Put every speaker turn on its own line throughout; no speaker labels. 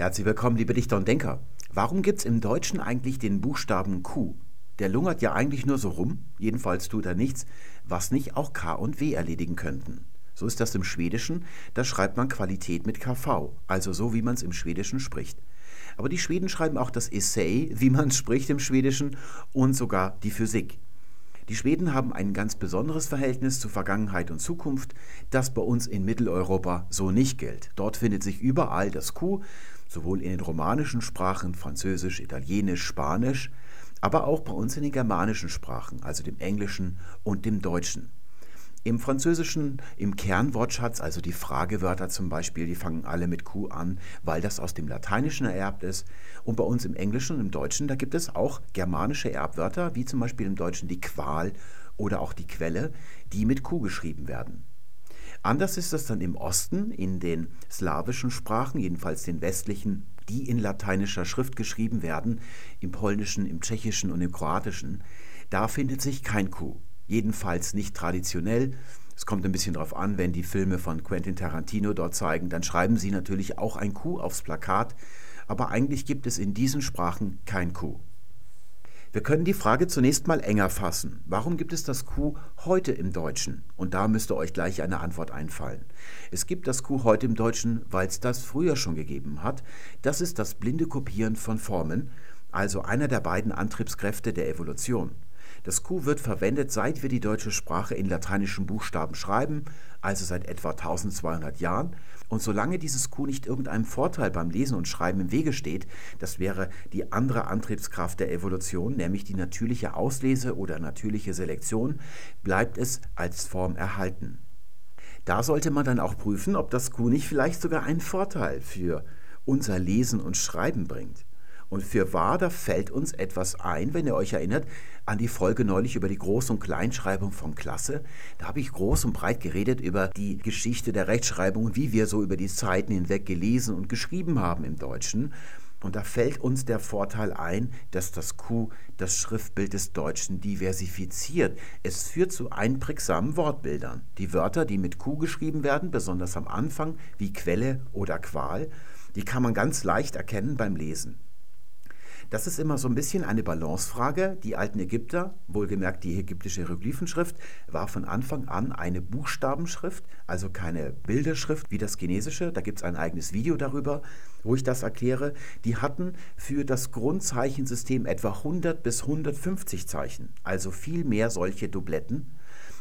Herzlich willkommen, liebe Dichter und Denker. Warum gibt es im Deutschen eigentlich den Buchstaben Q? Der lungert ja eigentlich nur so rum, jedenfalls tut er nichts, was nicht auch K und W erledigen könnten. So ist das im Schwedischen, da schreibt man Qualität mit KV, also so wie man es im Schwedischen spricht. Aber die Schweden schreiben auch das Essay, wie man es spricht im Schwedischen, und sogar die Physik. Die Schweden haben ein ganz besonderes Verhältnis zu Vergangenheit und Zukunft, das bei uns in Mitteleuropa so nicht gilt. Dort findet sich überall das Q, sowohl in den romanischen Sprachen Französisch, Italienisch, Spanisch, aber auch bei uns in den germanischen Sprachen, also dem Englischen und dem Deutschen. Im Französischen, im Kernwortschatz, also die Fragewörter zum Beispiel, die fangen alle mit Q an, weil das aus dem Lateinischen ererbt ist. Und bei uns im Englischen und im Deutschen, da gibt es auch germanische Erbwörter, wie zum Beispiel im Deutschen die Qual oder auch die Quelle, die mit Q geschrieben werden. Anders ist das dann im Osten, in den slawischen Sprachen, jedenfalls den westlichen, die in lateinischer Schrift geschrieben werden, im Polnischen, im Tschechischen und im Kroatischen. Da findet sich kein Q. Jedenfalls nicht traditionell. Es kommt ein bisschen darauf an, wenn die Filme von Quentin Tarantino dort zeigen, dann schreiben sie natürlich auch ein Q aufs Plakat, aber eigentlich gibt es in diesen Sprachen kein Q. Wir können die Frage zunächst mal enger fassen. Warum gibt es das Q heute im Deutschen? Und da müsste euch gleich eine Antwort einfallen. Es gibt das Q heute im Deutschen, weil es das früher schon gegeben hat. Das ist das blinde Kopieren von Formen, also einer der beiden Antriebskräfte der Evolution. Das Q wird verwendet, seit wir die deutsche Sprache in lateinischen Buchstaben schreiben, also seit etwa 1200 Jahren. Und solange dieses Q nicht irgendeinem Vorteil beim Lesen und Schreiben im Wege steht, das wäre die andere Antriebskraft der Evolution, nämlich die natürliche Auslese oder natürliche Selektion, bleibt es als Form erhalten. Da sollte man dann auch prüfen, ob das Q nicht vielleicht sogar einen Vorteil für unser Lesen und Schreiben bringt. Und für wahr, da fällt uns etwas ein, wenn ihr euch erinnert, an die Folge neulich über die Groß- und Kleinschreibung von Klasse. Da habe ich groß und breit geredet über die Geschichte der Rechtschreibung und wie wir so über die Zeiten hinweg gelesen und geschrieben haben im Deutschen. Und da fällt uns der Vorteil ein, dass das Q das Schriftbild des Deutschen diversifiziert. Es führt zu einprägsamen Wortbildern. Die Wörter, die mit Q geschrieben werden, besonders am Anfang, wie Quelle oder Qual, die kann man ganz leicht erkennen beim Lesen. Das ist immer so ein bisschen eine Balancefrage. Die alten Ägypter, wohlgemerkt die ägyptische Hieroglyphenschrift, war von Anfang an eine Buchstabenschrift, also keine Bilderschrift wie das chinesische. Da gibt es ein eigenes Video darüber, wo ich das erkläre. Die hatten für das Grundzeichensystem etwa 100 bis 150 Zeichen, also viel mehr solche Dubletten.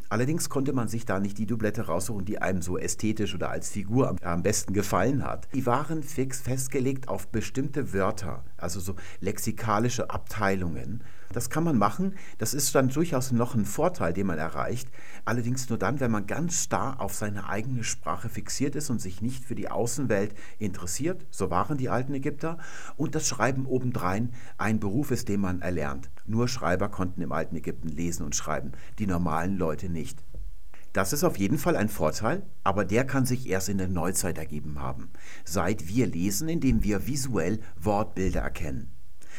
Allerdings konnte man sich da nicht die Doublette raussuchen, die einem so ästhetisch oder als Figur am, am besten gefallen hat. Die waren fix festgelegt auf bestimmte Wörter, also so lexikalische Abteilungen. Das kann man machen. Das ist dann durchaus noch ein Vorteil, den man erreicht. Allerdings nur dann, wenn man ganz starr auf seine eigene Sprache fixiert ist und sich nicht für die Außenwelt interessiert. So waren die alten Ägypter. Und das Schreiben obendrein ein Beruf ist, den man erlernt. Nur Schreiber konnten im alten Ägypten lesen und schreiben, die normalen Leute nicht. Das ist auf jeden Fall ein Vorteil, aber der kann sich erst in der Neuzeit ergeben haben, seit wir lesen, indem wir visuell Wortbilder erkennen.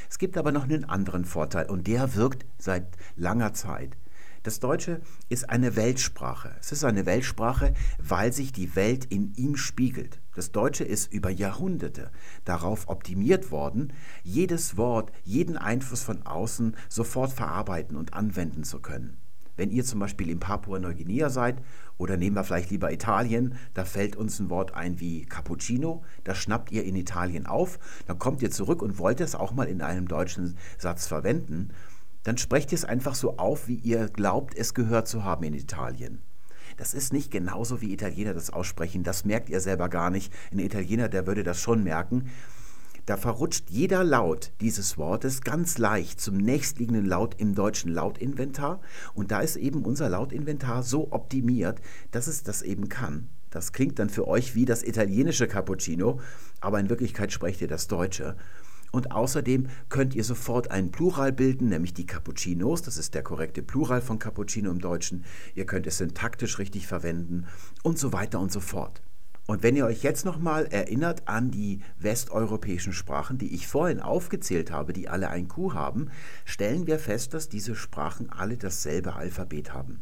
Es gibt aber noch einen anderen Vorteil und der wirkt seit langer Zeit. Das Deutsche ist eine Weltsprache. Es ist eine Weltsprache, weil sich die Welt in ihm spiegelt. Das Deutsche ist über Jahrhunderte darauf optimiert worden, jedes Wort, jeden Einfluss von außen sofort verarbeiten und anwenden zu können. Wenn ihr zum Beispiel in Papua-Neuguinea seid oder nehmen wir vielleicht lieber Italien, da fällt uns ein Wort ein wie Cappuccino, das schnappt ihr in Italien auf, dann kommt ihr zurück und wollt es auch mal in einem deutschen Satz verwenden, dann sprecht ihr es einfach so auf, wie ihr glaubt, es gehört zu haben in Italien. Das ist nicht genauso wie Italiener das aussprechen, das merkt ihr selber gar nicht. Ein Italiener, der würde das schon merken. Da verrutscht jeder Laut dieses Wortes ganz leicht zum nächstliegenden Laut im deutschen Lautinventar. Und da ist eben unser Lautinventar so optimiert, dass es das eben kann. Das klingt dann für euch wie das italienische Cappuccino, aber in Wirklichkeit sprecht ihr das Deutsche. Und außerdem könnt ihr sofort einen Plural bilden, nämlich die Cappuccinos. Das ist der korrekte Plural von Cappuccino im Deutschen. Ihr könnt es syntaktisch richtig verwenden und so weiter und so fort. Und wenn ihr euch jetzt nochmal erinnert an die westeuropäischen Sprachen, die ich vorhin aufgezählt habe, die alle ein Q haben, stellen wir fest, dass diese Sprachen alle dasselbe Alphabet haben.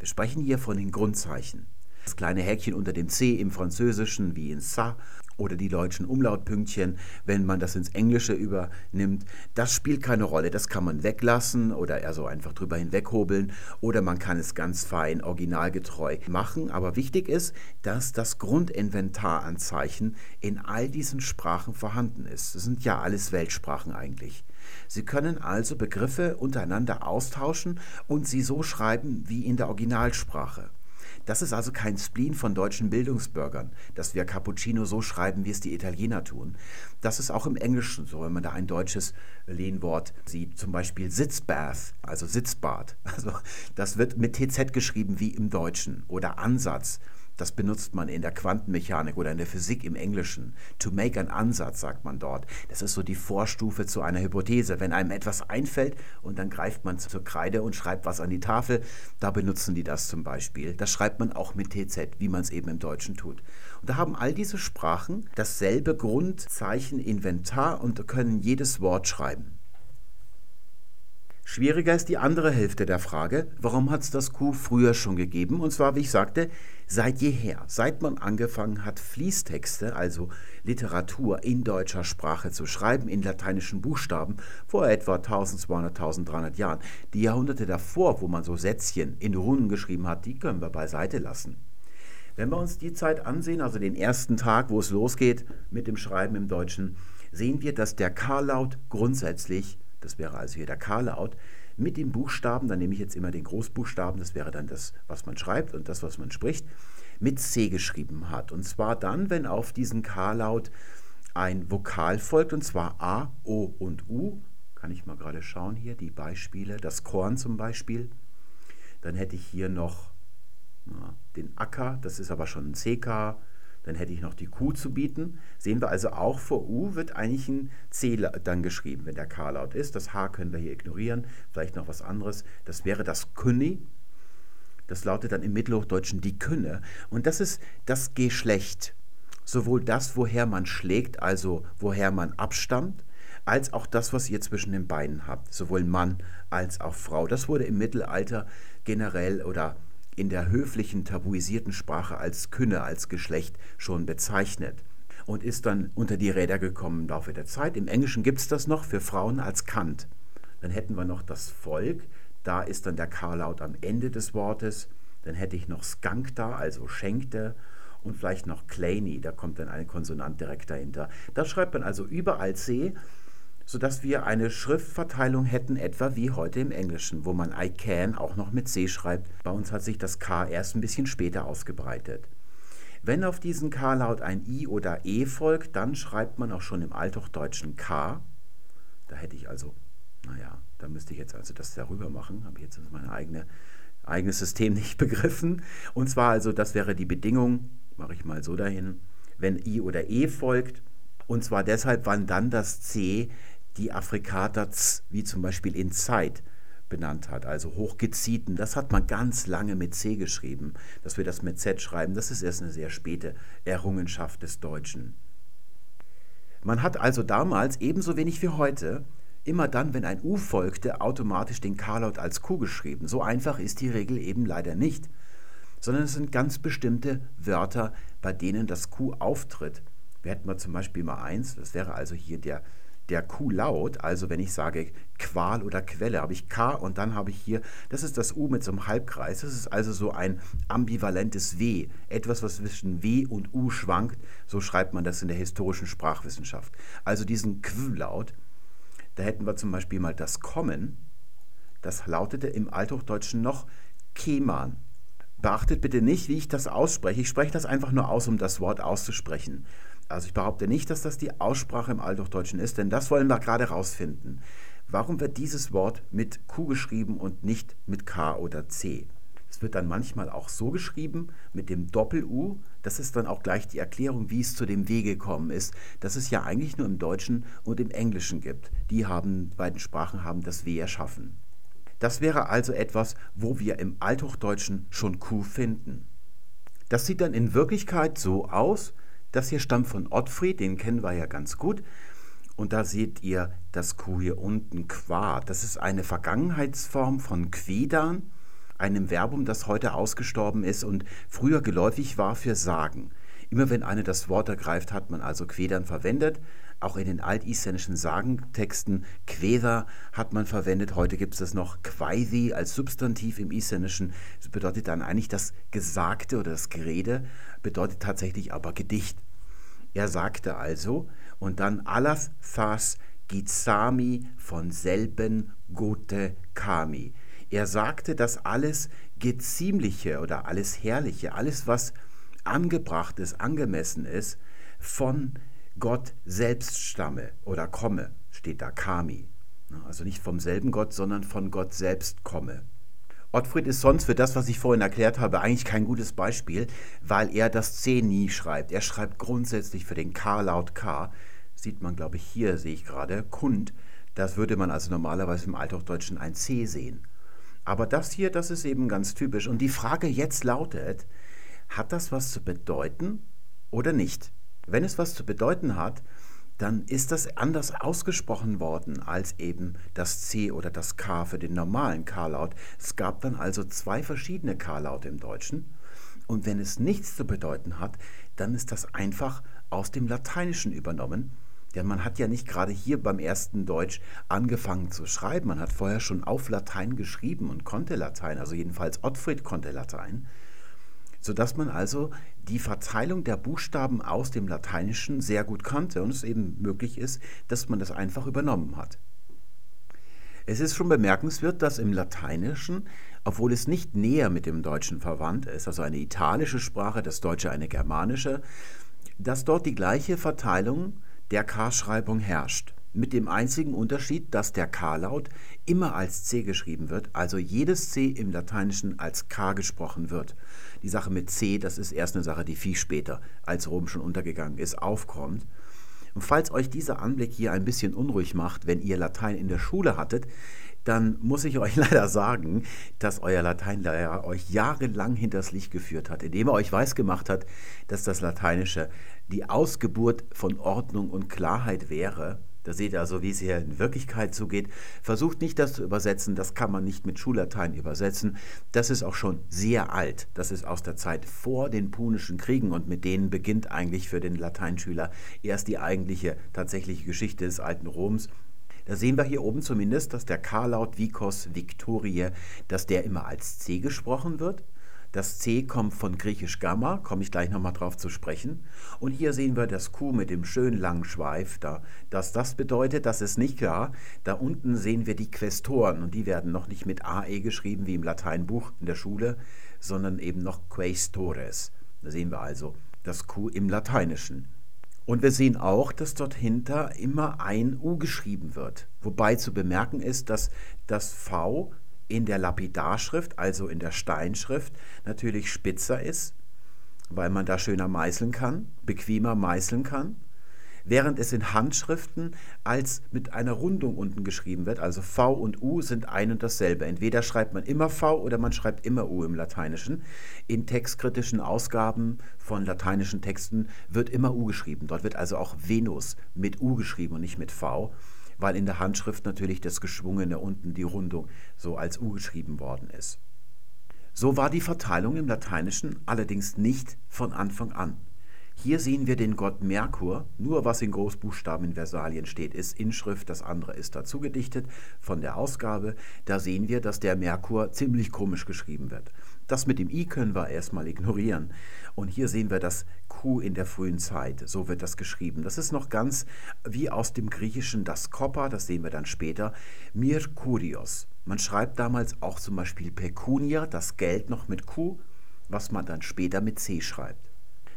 Wir sprechen hier von den Grundzeichen. Das kleine Häkchen unter dem C im Französischen wie in ça oder die deutschen Umlautpünktchen, wenn man das ins Englische übernimmt, das spielt keine Rolle. Das kann man weglassen oder eher so einfach drüber hinweghobeln oder man kann es ganz fein originalgetreu machen. Aber wichtig ist, dass das Grundinventaranzeichen in all diesen Sprachen vorhanden ist. Das sind ja alles Weltsprachen eigentlich. Sie können also Begriffe untereinander austauschen und sie so schreiben wie in der Originalsprache. Das ist also kein Spleen von deutschen Bildungsbürgern, dass wir Cappuccino so schreiben, wie es die Italiener tun. Das ist auch im Englischen so, wenn man da ein deutsches Lehnwort sieht, zum Beispiel Sitzbath, also Sitzbad. Also das wird mit TZ geschrieben wie im Deutschen oder Ansatz. Das benutzt man in der Quantenmechanik oder in der Physik im Englischen. To make an Ansatz, sagt man dort. Das ist so die Vorstufe zu einer Hypothese. Wenn einem etwas einfällt und dann greift man zur Kreide und schreibt was an die Tafel, da benutzen die das zum Beispiel. Das schreibt man auch mit TZ, wie man es eben im Deutschen tut. Und da haben all diese Sprachen dasselbe Grundzeichen Inventar und können jedes Wort schreiben. Schwieriger ist die andere Hälfte der Frage, warum hat es das Q früher schon gegeben? Und zwar, wie ich sagte, seit jeher, seit man angefangen hat, Fließtexte, also Literatur in deutscher Sprache zu schreiben, in lateinischen Buchstaben, vor etwa 1200, 1300 Jahren. Die Jahrhunderte davor, wo man so Sätzchen in Runen geschrieben hat, die können wir beiseite lassen. Wenn wir uns die Zeit ansehen, also den ersten Tag, wo es losgeht mit dem Schreiben im Deutschen, sehen wir, dass der K-Laut grundsätzlich das wäre also hier der K-Laut, mit dem Buchstaben, dann nehme ich jetzt immer den Großbuchstaben, das wäre dann das, was man schreibt und das, was man spricht, mit C geschrieben hat. Und zwar dann, wenn auf diesen K-Laut ein Vokal folgt, und zwar A, O und U. Kann ich mal gerade schauen hier, die Beispiele. Das Korn zum Beispiel. Dann hätte ich hier noch na, den Acker, das ist aber schon ein CK, dann hätte ich noch die Q zu bieten. Sehen wir also auch vor U wird eigentlich ein C dann geschrieben, wenn der K-Laut ist. Das H können wir hier ignorieren. Vielleicht noch was anderes. Das wäre das Künni. Das lautet dann im Mittelhochdeutschen die Künne. Und das ist das Geschlecht. Sowohl das, woher man schlägt, also woher man abstammt, als auch das, was ihr zwischen den Beinen habt, sowohl Mann als auch Frau. Das wurde im Mittelalter generell oder in der höflichen, tabuisierten Sprache als Künne, als Geschlecht schon bezeichnet und ist dann unter die Räder gekommen im Laufe der Zeit. Im Englischen gibt es das noch für Frauen als Kant. Dann hätten wir noch das Volk, da ist dann der K-Laut am Ende des Wortes. Dann hätte ich noch Skunk da, also schenkte und vielleicht noch Claney, da kommt dann ein Konsonant direkt dahinter. Da schreibt man also überall C sodass wir eine Schriftverteilung hätten, etwa wie heute im Englischen, wo man I can auch noch mit C schreibt. Bei uns hat sich das K erst ein bisschen später ausgebreitet. Wenn auf diesen K-Laut ein I oder E folgt, dann schreibt man auch schon im Althochdeutschen K. Da hätte ich also, naja, da müsste ich jetzt also das darüber machen, habe ich jetzt mein eigene, eigenes System nicht begriffen. Und zwar also, das wäre die Bedingung, mache ich mal so dahin, wenn I oder E folgt, und zwar deshalb, wann dann das C die Afrikater wie zum Beispiel in Zeit benannt hat, also hochgezieten. Das hat man ganz lange mit C geschrieben. Dass wir das mit Z schreiben, das ist erst eine sehr späte Errungenschaft des Deutschen. Man hat also damals ebenso wenig wie heute immer dann, wenn ein U folgte, automatisch den K-Laut als Q geschrieben. So einfach ist die Regel eben leider nicht, sondern es sind ganz bestimmte Wörter, bei denen das Q auftritt. Wir hätten mal zum Beispiel mal eins, das wäre also hier der der Q-Laut, also wenn ich sage Qual oder Quelle, habe ich K und dann habe ich hier, das ist das U mit so einem Halbkreis, das ist also so ein ambivalentes W, etwas, was zwischen W und U schwankt, so schreibt man das in der historischen Sprachwissenschaft. Also diesen Q-Laut, da hätten wir zum Beispiel mal das Kommen, das lautete im Althochdeutschen noch Keman. Beachtet bitte nicht, wie ich das ausspreche. Ich spreche das einfach nur aus, um das Wort auszusprechen. Also ich behaupte nicht, dass das die Aussprache im Althochdeutschen ist, denn das wollen wir gerade rausfinden. Warum wird dieses Wort mit Q geschrieben und nicht mit K oder C? Es wird dann manchmal auch so geschrieben mit dem Doppel-U. Das ist dann auch gleich die Erklärung, wie es zu dem W gekommen ist, dass es ja eigentlich nur im Deutschen und im Englischen gibt. Die haben, beiden Sprachen haben das W erschaffen. Das wäre also etwas, wo wir im Althochdeutschen schon Q finden. Das sieht dann in Wirklichkeit so aus, das hier stammt von Ottfried, den kennen wir ja ganz gut. Und da seht ihr das Q hier unten, Qua. Das ist eine Vergangenheitsform von Quedan, einem Verbum, das heute ausgestorben ist und früher geläufig war für sagen. Immer wenn einer das Wort ergreift, hat man also Quedern verwendet. Auch in den altisländischen Sagentexten Queda hat man verwendet. Heute gibt es das noch Quaisi als Substantiv im Isländischen. Das bedeutet dann eigentlich das Gesagte oder das Gerede, bedeutet tatsächlich aber Gedicht. Er sagte also, und dann Alas Thas Gizami von selben Gote Kami. Er sagte, dass alles Geziemliche oder alles Herrliche, alles, was angebracht ist, angemessen ist, von Gott selbst stamme oder komme, steht da Kami. Also nicht vom selben Gott, sondern von Gott selbst komme. Ottfried ist sonst für das, was ich vorhin erklärt habe, eigentlich kein gutes Beispiel, weil er das C nie schreibt. Er schreibt grundsätzlich für den K-Laut K. Sieht man, glaube ich, hier sehe ich gerade, Kund. Das würde man also normalerweise im Althochdeutschen ein C sehen. Aber das hier, das ist eben ganz typisch. Und die Frage jetzt lautet, hat das was zu bedeuten oder nicht? Wenn es was zu bedeuten hat, dann ist das anders ausgesprochen worden als eben das C oder das K für den normalen K-Laut. Es gab dann also zwei verschiedene K-Laute im Deutschen. Und wenn es nichts zu bedeuten hat, dann ist das einfach aus dem Lateinischen übernommen. Denn man hat ja nicht gerade hier beim ersten Deutsch angefangen zu schreiben. Man hat vorher schon auf Latein geschrieben und konnte Latein. Also jedenfalls Ottfried konnte Latein sodass man also die Verteilung der Buchstaben aus dem Lateinischen sehr gut kannte und es eben möglich ist, dass man das einfach übernommen hat. Es ist schon bemerkenswert, dass im Lateinischen, obwohl es nicht näher mit dem Deutschen verwandt ist, also eine italische Sprache, das Deutsche eine germanische, dass dort die gleiche Verteilung der K-Schreibung herrscht. Mit dem einzigen Unterschied, dass der K-Laut immer als C geschrieben wird, also jedes C im Lateinischen als K gesprochen wird. Die Sache mit C, das ist erst eine Sache, die viel später, als Rom schon untergegangen ist, aufkommt. Und falls euch dieser Anblick hier ein bisschen unruhig macht, wenn ihr Latein in der Schule hattet, dann muss ich euch leider sagen, dass euer Lateinlehrer euch jahrelang hinters Licht geführt hat, indem er euch weisgemacht hat, dass das Lateinische die Ausgeburt von Ordnung und Klarheit wäre da seht ihr also, wie es hier in Wirklichkeit zugeht. Versucht nicht das zu übersetzen, das kann man nicht mit Schullatein übersetzen. Das ist auch schon sehr alt. Das ist aus der Zeit vor den Punischen Kriegen und mit denen beginnt eigentlich für den Lateinschüler erst die eigentliche tatsächliche Geschichte des alten Roms. Da sehen wir hier oben zumindest, dass der K-Laut Vikos Victorie, dass der immer als C gesprochen wird. Das C kommt von griechisch Gamma, komme ich gleich nochmal drauf zu sprechen. Und hier sehen wir das Q mit dem schönen langen Schweif da. Dass das bedeutet, das ist nicht klar. Da unten sehen wir die Questoren und die werden noch nicht mit AE geschrieben wie im Lateinbuch in der Schule, sondern eben noch Quaestores. Da sehen wir also das Q im Lateinischen. Und wir sehen auch, dass dort hinter immer ein U geschrieben wird. Wobei zu bemerken ist, dass das V in der Lapidarschrift, also in der Steinschrift, natürlich spitzer ist, weil man da schöner meißeln kann, bequemer meißeln kann, während es in Handschriften als mit einer Rundung unten geschrieben wird. Also V und U sind ein und dasselbe. Entweder schreibt man immer V oder man schreibt immer U im Lateinischen. In textkritischen Ausgaben von lateinischen Texten wird immer U geschrieben. Dort wird also auch Venus mit U geschrieben und nicht mit V weil in der Handschrift natürlich das Geschwungene unten, die Rundung, so als U geschrieben worden ist. So war die Verteilung im Lateinischen allerdings nicht von Anfang an. Hier sehen wir den Gott Merkur, nur was in Großbuchstaben in Versalien steht, ist Inschrift, das andere ist dazu gedichtet von der Ausgabe. Da sehen wir, dass der Merkur ziemlich komisch geschrieben wird. Das mit dem I können wir erstmal ignorieren. Und hier sehen wir das Q in der frühen Zeit, so wird das geschrieben. Das ist noch ganz wie aus dem Griechischen das Koppa, das sehen wir dann später, Mirkurios. Man schreibt damals auch zum Beispiel Pecunia, das Geld noch mit Q, was man dann später mit C schreibt.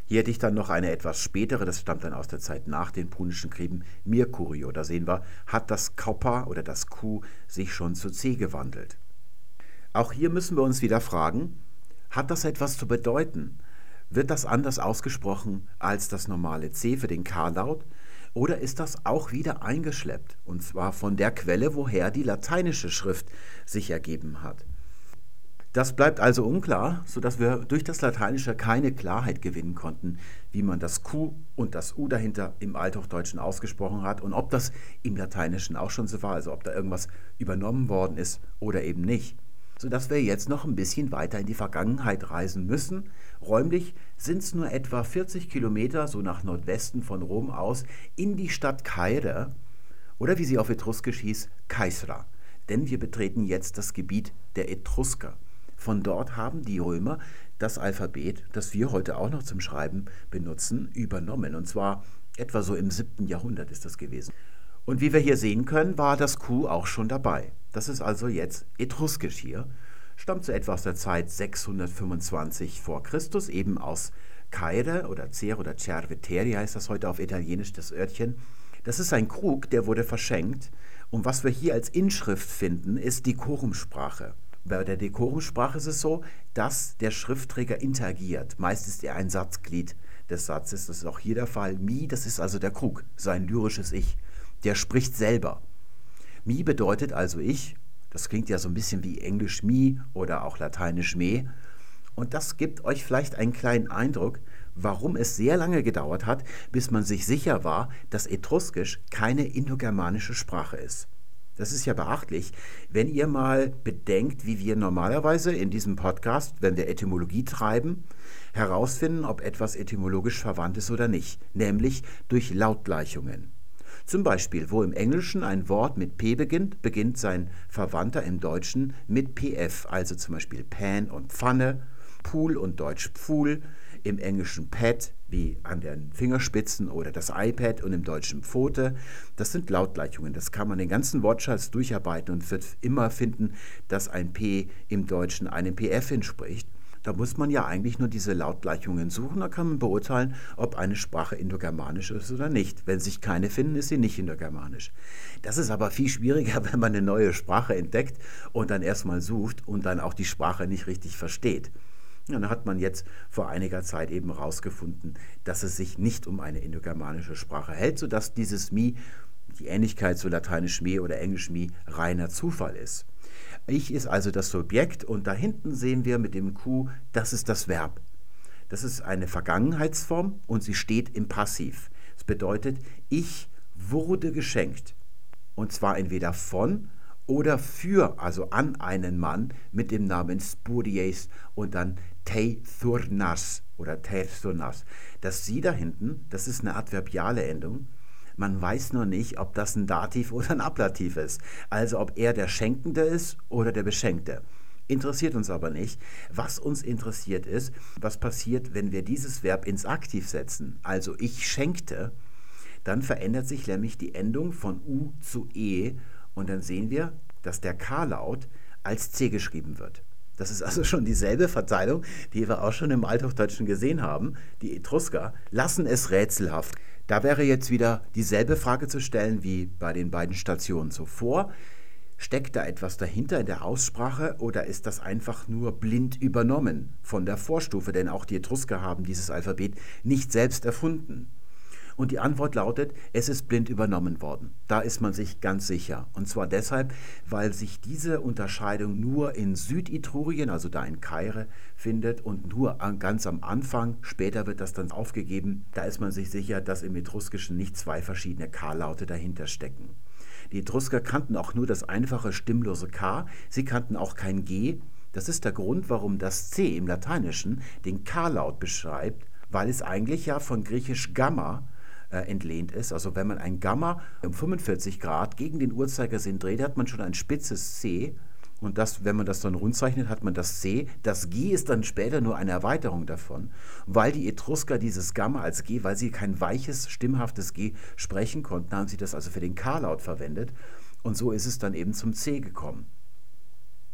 Hier hätte ich dann noch eine etwas spätere, das stammt dann aus der Zeit nach den Punischen Kriegen, Mirkurio. Da sehen wir, hat das Kappa oder das Q sich schon zu C gewandelt. Auch hier müssen wir uns wieder fragen, hat das etwas zu bedeuten? Wird das anders ausgesprochen als das normale C für den K-Laut? Oder ist das auch wieder eingeschleppt, und zwar von der Quelle, woher die lateinische Schrift sich ergeben hat? Das bleibt also unklar, sodass wir durch das Lateinische keine Klarheit gewinnen konnten, wie man das Q und das U dahinter im Althochdeutschen ausgesprochen hat und ob das im Lateinischen auch schon so war, also ob da irgendwas übernommen worden ist oder eben nicht. sodass wir jetzt noch ein bisschen weiter in die Vergangenheit reisen müssen. Räumlich sind es nur etwa 40 Kilometer, so nach Nordwesten von Rom aus, in die Stadt Caere oder wie sie auf Etruskisch hieß, Caesra. Denn wir betreten jetzt das Gebiet der Etrusker. Von dort haben die Römer das Alphabet, das wir heute auch noch zum Schreiben benutzen, übernommen. Und zwar etwa so im 7. Jahrhundert ist das gewesen. Und wie wir hier sehen können, war das Q auch schon dabei. Das ist also jetzt etruskisch hier, stammt so etwa aus der Zeit 625 vor Christus, eben aus Caere oder Cer oder Cerveteri heißt das heute auf Italienisch, das Örtchen. Das ist ein Krug, der wurde verschenkt. Und was wir hier als Inschrift finden, ist Dekorumsprache. Bei der Dekorumsprache ist es so, dass der Schriftträger interagiert. Meist ist er ein Satzglied des Satzes. Das ist auch hier der Fall. Mi, das ist also der Krug, sein lyrisches Ich. Der spricht selber. Mi bedeutet also ich. Das klingt ja so ein bisschen wie Englisch mi oder auch Lateinisch me. Und das gibt euch vielleicht einen kleinen Eindruck, warum es sehr lange gedauert hat, bis man sich sicher war, dass Etruskisch keine indogermanische Sprache ist. Das ist ja beachtlich, wenn ihr mal bedenkt, wie wir normalerweise in diesem Podcast, wenn wir Etymologie treiben, herausfinden, ob etwas etymologisch verwandt ist oder nicht, nämlich durch Lautgleichungen. Zum Beispiel, wo im Englischen ein Wort mit P beginnt, beginnt sein Verwandter im Deutschen mit PF, also zum Beispiel Pan und Pfanne, Pool und Deutsch Pfuhl, im Englischen Pad wie an den Fingerspitzen oder das iPad und im Deutschen Pfote. Das sind Lautgleichungen. Das kann man den ganzen Wortschatz durcharbeiten und wird immer finden, dass ein P im Deutschen einem PF entspricht. Da muss man ja eigentlich nur diese Lautgleichungen suchen, da kann man beurteilen, ob eine Sprache indogermanisch ist oder nicht. Wenn sich keine finden, ist sie nicht indogermanisch. Das ist aber viel schwieriger, wenn man eine neue Sprache entdeckt und dann erstmal sucht und dann auch die Sprache nicht richtig versteht. Dann hat man jetzt vor einiger Zeit eben herausgefunden, dass es sich nicht um eine indogermanische Sprache hält, sodass dieses Mi, die Ähnlichkeit zu lateinisch Me oder englisch Mi, reiner Zufall ist. Ich ist also das Subjekt und da hinten sehen wir mit dem Q, das ist das Verb. Das ist eine Vergangenheitsform und sie steht im Passiv. Das bedeutet, ich wurde geschenkt. Und zwar entweder von oder für, also an einen Mann mit dem Namen Spuries und dann Teithurnas oder Teithurnas. Das Sie da hinten, das ist eine adverbiale Endung. Man weiß nur nicht, ob das ein Dativ oder ein Ablativ ist. Also ob er der Schenkende ist oder der Beschenkte. Interessiert uns aber nicht. Was uns interessiert ist, was passiert, wenn wir dieses Verb ins Aktiv setzen. Also ich schenkte, dann verändert sich nämlich die Endung von U zu E und dann sehen wir, dass der K-Laut als C geschrieben wird. Das ist also schon dieselbe Verteilung, die wir auch schon im Althochdeutschen gesehen haben. Die Etrusker lassen es rätselhaft. Da wäre jetzt wieder dieselbe Frage zu stellen wie bei den beiden Stationen zuvor. Steckt da etwas dahinter in der Aussprache oder ist das einfach nur blind übernommen von der Vorstufe? Denn auch die Etrusker haben dieses Alphabet nicht selbst erfunden. Und die Antwort lautet, es ist blind übernommen worden. Da ist man sich ganz sicher. Und zwar deshalb, weil sich diese Unterscheidung nur in Südetrurien, also da in Kaire, findet und nur ganz am Anfang, später wird das dann aufgegeben, da ist man sich sicher, dass im Etruskischen nicht zwei verschiedene K-Laute dahinter stecken. Die Etrusker kannten auch nur das einfache stimmlose K, sie kannten auch kein G. Das ist der Grund, warum das C im Lateinischen den K-Laut beschreibt, weil es eigentlich ja von griechisch Gamma äh, entlehnt ist. Also wenn man ein Gamma um 45 Grad gegen den Uhrzeigersinn dreht, hat man schon ein spitzes C. Und das, wenn man das dann rundzeichnet, hat man das C. Das G ist dann später nur eine Erweiterung davon, weil die Etrusker dieses Gamma als G, weil sie kein weiches, stimmhaftes G sprechen konnten, haben sie das also für den K-Laut verwendet. Und so ist es dann eben zum C gekommen.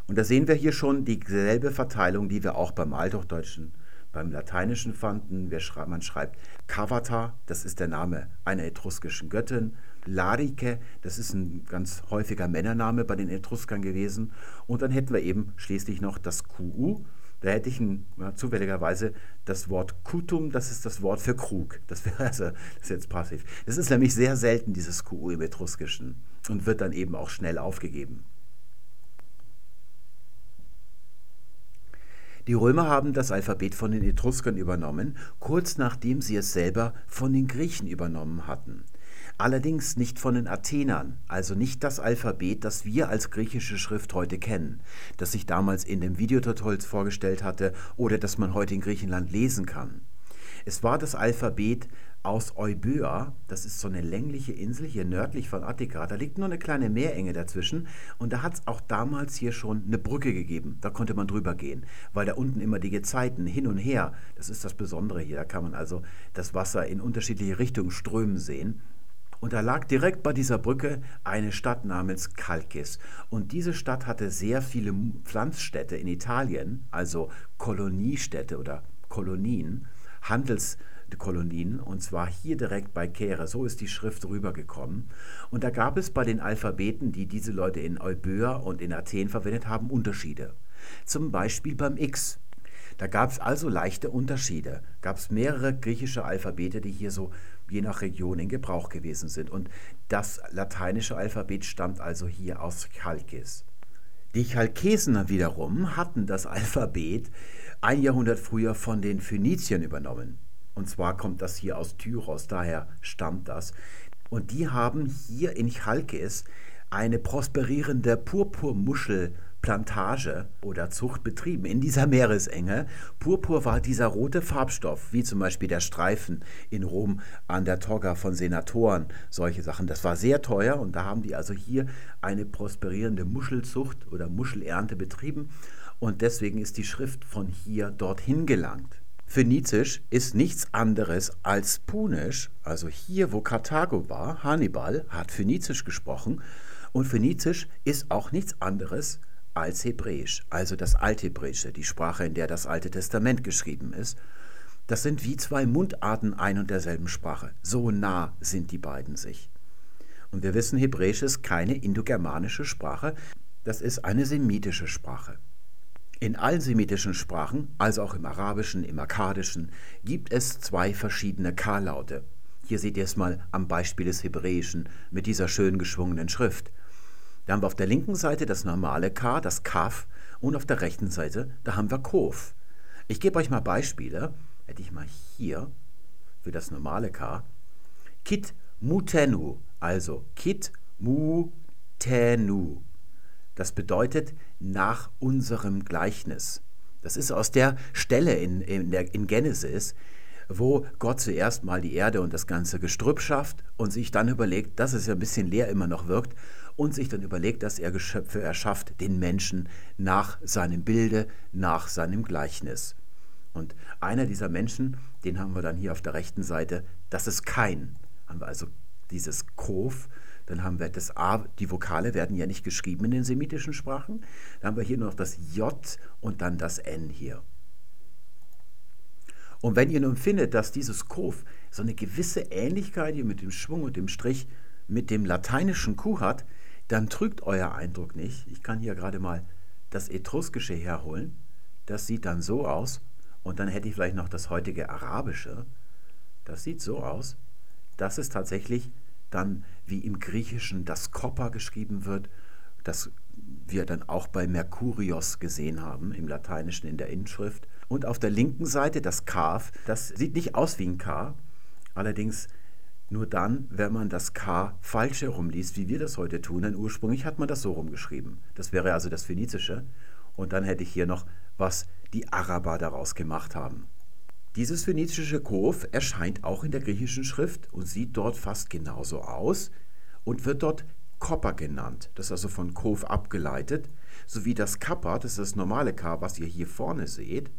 Und da sehen wir hier schon dieselbe Verteilung, die wir auch beim Althochdeutschen beim Lateinischen fanden. man schreibt Cavata, das ist der Name einer etruskischen Göttin. Larike, das ist ein ganz häufiger Männername bei den Etruskern gewesen. Und dann hätten wir eben schließlich noch das QU. Da hätte ich ein, ja, zufälligerweise das Wort Kutum, das ist das Wort für Krug. Das wäre also, das ist jetzt passiv. Das ist nämlich sehr selten, dieses QU im Etruskischen und wird dann eben auch schnell aufgegeben. Die Römer haben das Alphabet von den Etruskern übernommen, kurz nachdem sie es selber von den Griechen übernommen hatten. Allerdings nicht von den Athenern, also nicht das Alphabet, das wir als griechische Schrift heute kennen, das sich damals in dem Videotutorial vorgestellt hatte oder das man heute in Griechenland lesen kann. Es war das Alphabet aus Euböa, das ist so eine längliche Insel hier nördlich von Attika, da liegt nur eine kleine Meerenge dazwischen und da hat es auch damals hier schon eine Brücke gegeben, da konnte man drüber gehen, weil da unten immer die Gezeiten hin und her, das ist das Besondere hier, da kann man also das Wasser in unterschiedliche Richtungen strömen sehen. Und da lag direkt bei dieser Brücke eine Stadt namens Kalkis. Und diese Stadt hatte sehr viele Pflanzstädte in Italien, also Koloniestädte oder Kolonien, Handelskolonien, und zwar hier direkt bei Kere. So ist die Schrift rübergekommen. Und da gab es bei den Alphabeten, die diese Leute in Euböa und in Athen verwendet haben, Unterschiede. Zum Beispiel beim X. Da gab es also leichte Unterschiede. Gab es mehrere griechische Alphabete, die hier so je nach Region in Gebrauch gewesen sind. Und das lateinische Alphabet stammt also hier aus Chalkis. Die Chalkesen wiederum hatten das Alphabet ein Jahrhundert früher von den Phöniziern übernommen. Und zwar kommt das hier aus Tyros, daher stammt das. Und die haben hier in Chalkis eine prosperierende Purpurmuschel Plantage oder Zucht betrieben in dieser Meeresenge. Purpur war dieser rote Farbstoff, wie zum Beispiel der Streifen in Rom an der Toga von Senatoren, solche Sachen. Das war sehr teuer und da haben die also hier eine prosperierende Muschelzucht oder Muschelernte betrieben und deswegen ist die Schrift von hier dorthin gelangt. Phönizisch ist nichts anderes als Punisch, also hier, wo Karthago war, Hannibal hat Phönizisch gesprochen und Phönizisch ist auch nichts anderes als Hebräisch, also das Althebräische, die Sprache, in der das Alte Testament geschrieben ist. Das sind wie zwei Mundarten ein und derselben Sprache. So nah sind die beiden sich. Und wir wissen, Hebräisch ist keine indogermanische Sprache, das ist eine semitische Sprache. In allen semitischen Sprachen, also auch im Arabischen, im Akkadischen, gibt es zwei verschiedene K-Laute. Hier seht ihr es mal am Beispiel des Hebräischen mit dieser schön geschwungenen Schrift. Da haben wir auf der linken Seite das normale K, das Kaf, und auf der rechten Seite, da haben wir Kof. Ich gebe euch mal Beispiele. Hätte ich mal hier für das normale K. Kit mutenu, also Kit mutenu. Das bedeutet nach unserem Gleichnis. Das ist aus der Stelle in, in, der, in Genesis, wo Gott zuerst mal die Erde und das ganze Gestrüpp schafft und sich dann überlegt, dass es ja ein bisschen leer immer noch wirkt und sich dann überlegt, dass er Geschöpfe erschafft, den Menschen nach seinem Bilde, nach seinem Gleichnis. Und einer dieser Menschen, den haben wir dann hier auf der rechten Seite, das ist kein. Haben wir also dieses Kof, dann haben wir das A, die Vokale werden ja nicht geschrieben in den semitischen Sprachen. Dann haben wir hier noch das J und dann das N hier. Und wenn ihr nun findet, dass dieses Kof so eine gewisse Ähnlichkeit hier mit dem Schwung und dem Strich mit dem lateinischen Q hat, dann trügt euer Eindruck nicht. Ich kann hier gerade mal das Etruskische herholen. Das sieht dann so aus. Und dann hätte ich vielleicht noch das heutige Arabische. Das sieht so aus. Das ist tatsächlich dann, wie im Griechischen das Kopper geschrieben wird, das wir dann auch bei Mercurios gesehen haben, im Lateinischen in der Inschrift. Und auf der linken Seite das Kaf, das sieht nicht aus wie ein K, allerdings nur dann, wenn man das K falsch herumliest, wie wir das heute tun, denn ursprünglich hat man das so rumgeschrieben. Das wäre also das Phönizische. Und dann hätte ich hier noch, was die Araber daraus gemacht haben. Dieses phönizische Kof erscheint auch in der griechischen Schrift und sieht dort fast genauso aus und wird dort Kopper genannt. Das ist also von Kof abgeleitet, sowie das Kappa, das ist das normale K, was ihr hier vorne seht,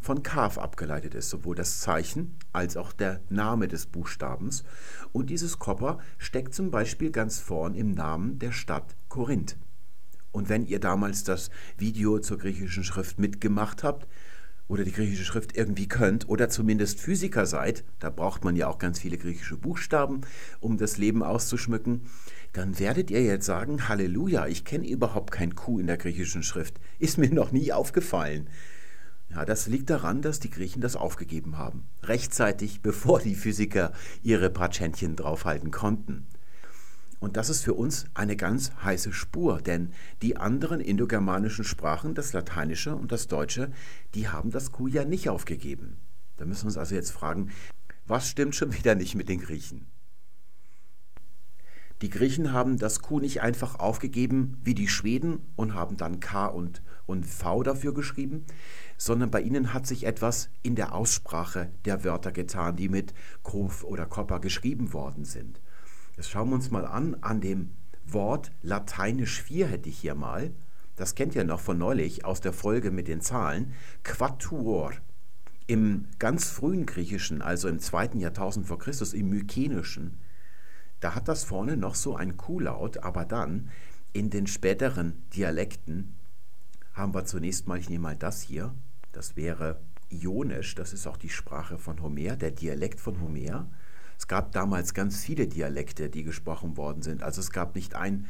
von Kaf abgeleitet ist, sowohl das Zeichen als auch der Name des Buchstabens. Und dieses Kopper steckt zum Beispiel ganz vorn im Namen der Stadt Korinth. Und wenn ihr damals das Video zur griechischen Schrift mitgemacht habt, oder die griechische Schrift irgendwie könnt oder zumindest Physiker seid, da braucht man ja auch ganz viele griechische Buchstaben, um das Leben auszuschmücken, dann werdet ihr jetzt sagen, Halleluja, ich kenne überhaupt kein Q in der griechischen Schrift, ist mir noch nie aufgefallen. Ja, das liegt daran, dass die Griechen das aufgegeben haben. Rechtzeitig, bevor die Physiker ihre Patschentchen draufhalten konnten. Und das ist für uns eine ganz heiße Spur, denn die anderen indogermanischen Sprachen, das Lateinische und das Deutsche, die haben das Q ja nicht aufgegeben. Da müssen wir uns also jetzt fragen, was stimmt schon wieder nicht mit den Griechen? Die Griechen haben das Q nicht einfach aufgegeben wie die Schweden und haben dann K und, und V dafür geschrieben, sondern bei ihnen hat sich etwas in der Aussprache der Wörter getan, die mit Kof oder Kopper geschrieben worden sind. Das schauen wir uns mal an, an dem Wort Lateinisch 4 hätte ich hier mal. Das kennt ihr noch von neulich aus der Folge mit den Zahlen. Quatuor. Im ganz frühen Griechischen, also im zweiten Jahrtausend vor Christus, im Mykenischen, da hat das vorne noch so ein Q-Laut, aber dann in den späteren Dialekten haben wir zunächst mal, ich nehme mal das hier, das wäre Ionisch, das ist auch die Sprache von Homer, der Dialekt von Homer. Es gab damals ganz viele Dialekte, die gesprochen worden sind. Also es gab nicht ein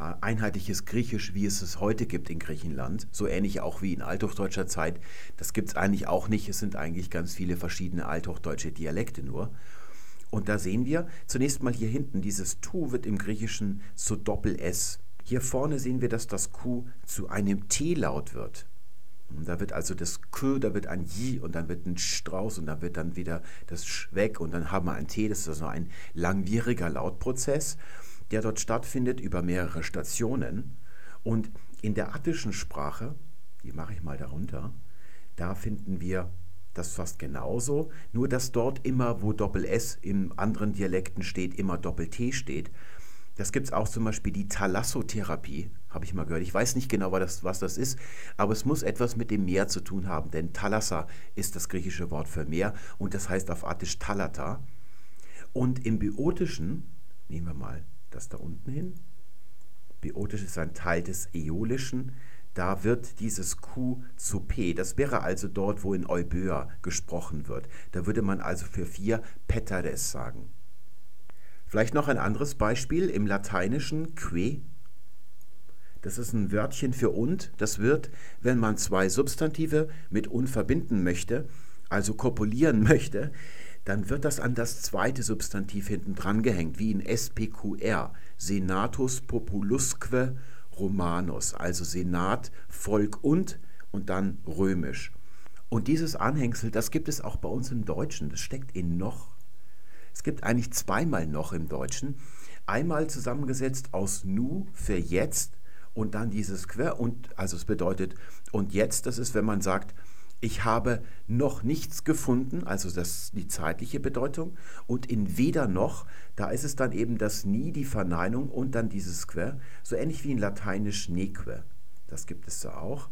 äh, einheitliches Griechisch, wie es es heute gibt in Griechenland, so ähnlich auch wie in althochdeutscher Zeit. Das gibt es eigentlich auch nicht. Es sind eigentlich ganz viele verschiedene althochdeutsche Dialekte nur. Und da sehen wir zunächst mal hier hinten, dieses Tu wird im Griechischen zu Doppel-S. Hier vorne sehen wir, dass das Q zu einem T-Laut wird. Da wird also das K, da wird ein J und dann wird ein Strauß und dann wird dann wieder das Sch weg und dann haben wir ein T. Das ist also ein langwieriger Lautprozess, der dort stattfindet über mehrere Stationen. Und in der attischen Sprache, die mache ich mal darunter, da finden wir das fast genauso, nur dass dort immer, wo Doppel-S in anderen Dialekten steht, immer Doppel-T steht. Das gibt es auch zum Beispiel die Thalassotherapie, habe ich mal gehört. Ich weiß nicht genau, was das, ist, aber es muss etwas mit dem Meer zu tun haben, denn Thalassa ist das griechische Wort für Meer und das heißt auf Attisch Thalata. Und im Biotischen, nehmen wir mal das da unten hin, Biotisch ist ein Teil des Äolischen, da wird dieses Q zu P. Das wäre also dort, wo in Euböa gesprochen wird. Da würde man also für vier Petares sagen. Vielleicht noch ein anderes Beispiel im Lateinischen que. Das ist ein Wörtchen für und. Das wird, wenn man zwei Substantive mit und verbinden möchte, also kopulieren möchte, dann wird das an das zweite Substantiv hinten dran gehängt, wie in SPQR, Senatus Populusque Romanus, also Senat, Volk und und dann römisch. Und dieses Anhängsel, das gibt es auch bei uns im Deutschen, das steckt in noch. Es gibt eigentlich zweimal noch im Deutschen. Einmal zusammengesetzt aus nu für jetzt und dann dieses quer und also es bedeutet und jetzt, das ist, wenn man sagt, ich habe noch nichts gefunden, also das die zeitliche Bedeutung. Und in weder noch, da ist es dann eben das nie, die Verneinung und dann dieses que, so ähnlich wie in Lateinisch neque. Das gibt es da auch.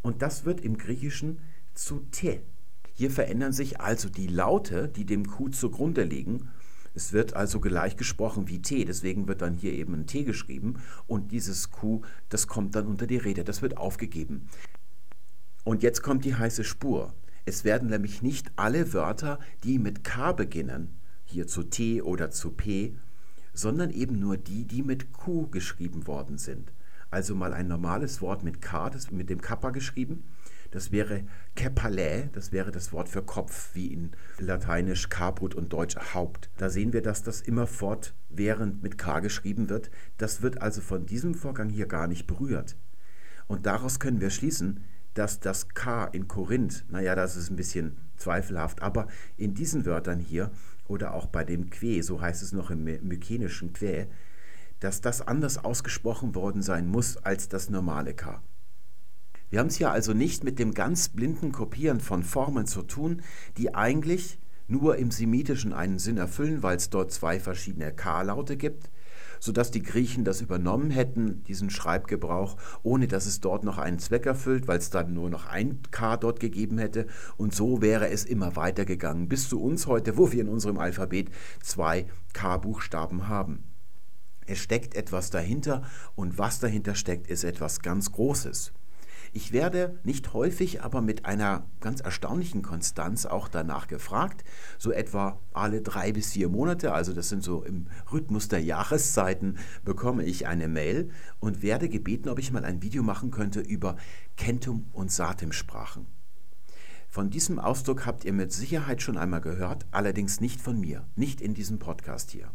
Und das wird im Griechischen zu te. Hier verändern sich also die Laute, die dem Q zugrunde liegen. Es wird also gleich gesprochen wie T, deswegen wird dann hier eben ein T geschrieben und dieses Q, das kommt dann unter die Rede, das wird aufgegeben. Und jetzt kommt die heiße Spur. Es werden nämlich nicht alle Wörter, die mit K beginnen, hier zu T oder zu P, sondern eben nur die, die mit Q geschrieben worden sind. Also mal ein normales Wort mit K, das mit dem Kappa geschrieben. Das wäre Kepale, das wäre das Wort für Kopf, wie in Lateinisch Caput und Deutsch Haupt. Da sehen wir, dass das immer fortwährend mit K geschrieben wird. Das wird also von diesem Vorgang hier gar nicht berührt. Und daraus können wir schließen, dass das K in Korinth, naja, das ist ein bisschen zweifelhaft, aber in diesen Wörtern hier oder auch bei dem Que, so heißt es noch im mykenischen Que, dass das anders ausgesprochen worden sein muss als das normale K. Wir haben es hier also nicht mit dem ganz blinden Kopieren von Formen zu tun, die eigentlich nur im Semitischen einen Sinn erfüllen, weil es dort zwei verschiedene K-Laute gibt, sodass die Griechen das übernommen hätten, diesen Schreibgebrauch, ohne dass es dort noch einen Zweck erfüllt, weil es dann nur noch ein K dort gegeben hätte. Und so wäre es immer weitergegangen, bis zu uns heute, wo wir in unserem Alphabet zwei K-Buchstaben haben. Es steckt etwas dahinter und was dahinter steckt, ist etwas ganz Großes. Ich werde nicht häufig, aber mit einer ganz erstaunlichen Konstanz auch danach gefragt, so etwa alle drei bis vier Monate, also das sind so im Rhythmus der Jahreszeiten, bekomme ich eine Mail und werde gebeten, ob ich mal ein Video machen könnte über Kentum- und Satem-Sprachen. Von diesem Ausdruck habt ihr mit Sicherheit schon einmal gehört, allerdings nicht von mir, nicht in diesem Podcast hier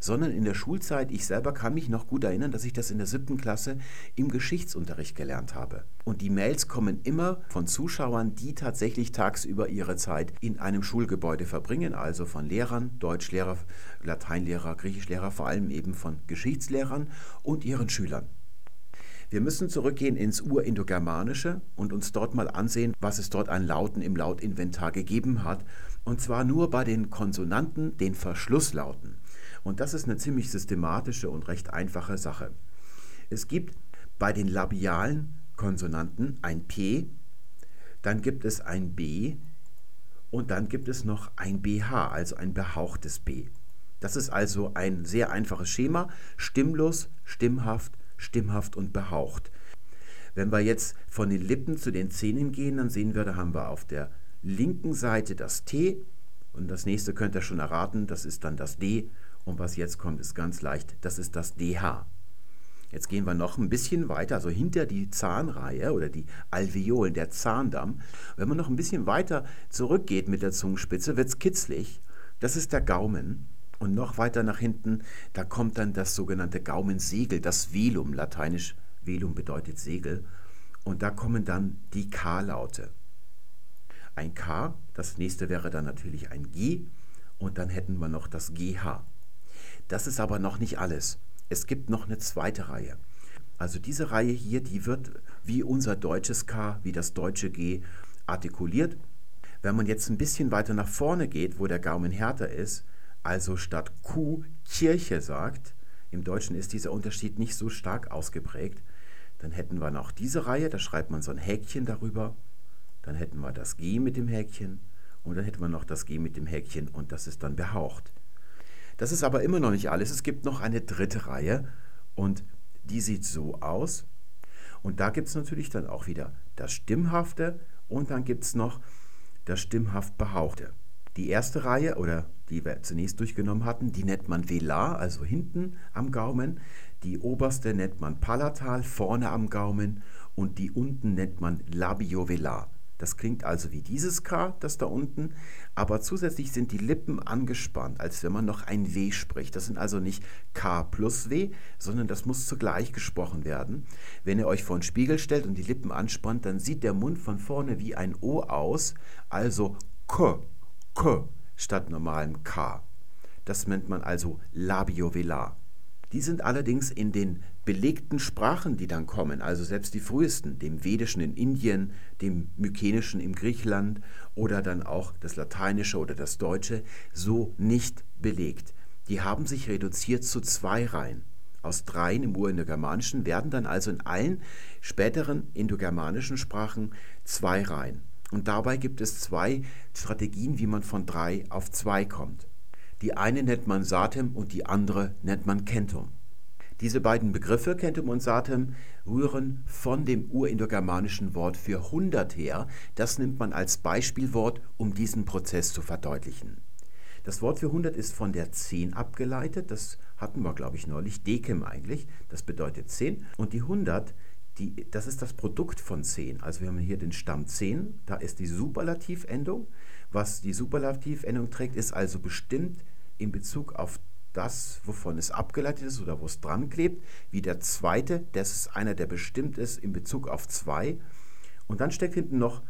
sondern in der Schulzeit, ich selber kann mich noch gut erinnern, dass ich das in der siebten Klasse im Geschichtsunterricht gelernt habe. Und die Mails kommen immer von Zuschauern, die tatsächlich tagsüber ihre Zeit in einem Schulgebäude verbringen, also von Lehrern, Deutschlehrer, Lateinlehrer, Griechischlehrer, vor allem eben von Geschichtslehrern und ihren Schülern. Wir müssen zurückgehen ins Urindogermanische und uns dort mal ansehen, was es dort an Lauten im Lautinventar gegeben hat. Und zwar nur bei den Konsonanten, den Verschlusslauten. Und das ist eine ziemlich systematische und recht einfache Sache. Es gibt bei den labialen Konsonanten ein P, dann gibt es ein B und dann gibt es noch ein BH, also ein behauchtes B. Das ist also ein sehr einfaches Schema, stimmlos, stimmhaft, stimmhaft und behaucht. Wenn wir jetzt von den Lippen zu den Zähnen gehen, dann sehen wir, da haben wir auf der linken Seite das T und das nächste könnt ihr schon erraten, das ist dann das D und was jetzt kommt, ist ganz leicht, das ist das DH. Jetzt gehen wir noch ein bisschen weiter, also hinter die Zahnreihe oder die Alveolen, der Zahndamm. Wenn man noch ein bisschen weiter zurückgeht mit der Zungenspitze, wird es kitzlig. Das ist der Gaumen. Und noch weiter nach hinten, da kommt dann das sogenannte Gaumensegel, das Velum, lateinisch Velum bedeutet Segel. Und da kommen dann die K-Laute. Ein K, das nächste wäre dann natürlich ein G und dann hätten wir noch das GH. Das ist aber noch nicht alles. Es gibt noch eine zweite Reihe. Also diese Reihe hier, die wird wie unser deutsches K, wie das deutsche G artikuliert. Wenn man jetzt ein bisschen weiter nach vorne geht, wo der Gaumen härter ist, also statt Kuh Kirche sagt, im Deutschen ist dieser Unterschied nicht so stark ausgeprägt, dann hätten wir noch diese Reihe, da schreibt man so ein Häkchen darüber, dann hätten wir das G mit dem Häkchen und dann hätten wir noch das G mit dem Häkchen und das ist dann behaucht. Das ist aber immer noch nicht alles, es gibt noch eine dritte Reihe und die sieht so aus. Und da gibt es natürlich dann auch wieder das Stimmhafte und dann gibt es noch das Stimmhaft Behauchte. Die erste Reihe oder die wir zunächst durchgenommen hatten, die nennt man Velar, also hinten am Gaumen. Die oberste nennt man Palatal, vorne am Gaumen. Und die unten nennt man Labiovelar. Das klingt also wie dieses K, das da unten, aber zusätzlich sind die Lippen angespannt, als wenn man noch ein W spricht. Das sind also nicht K plus W, sondern das muss zugleich gesprochen werden. Wenn ihr euch vor einen Spiegel stellt und die Lippen anspannt, dann sieht der Mund von vorne wie ein O aus, also K, K statt normalem K. Das nennt man also labiovelar. Die sind allerdings in den belegten Sprachen, die dann kommen, also selbst die frühesten, dem Vedischen in Indien, dem Mykenischen im Griechenland oder dann auch das Lateinische oder das Deutsche, so nicht belegt. Die haben sich reduziert zu zwei Reihen. Aus dreien im Urindogermanischen werden dann also in allen späteren indogermanischen Sprachen zwei Reihen. Und dabei gibt es zwei Strategien, wie man von drei auf zwei kommt. Die eine nennt man Satem und die andere nennt man Kentum. Diese beiden Begriffe, Kentum und Satem, rühren von dem urindogermanischen Wort für 100 her. Das nimmt man als Beispielwort, um diesen Prozess zu verdeutlichen. Das Wort für 100 ist von der 10 abgeleitet. Das hatten wir, glaube ich, neulich. Dekem eigentlich. Das bedeutet 10. Und die 100 die, das ist das Produkt von 10. Also wir haben hier den Stamm 10, da ist die Superlativendung. Was die Superlativendung trägt, ist also bestimmt in Bezug auf das, wovon es abgeleitet ist oder wo es dran klebt, wie der zweite, das ist einer, der bestimmt ist in Bezug auf 2. Und dann steckt hinten noch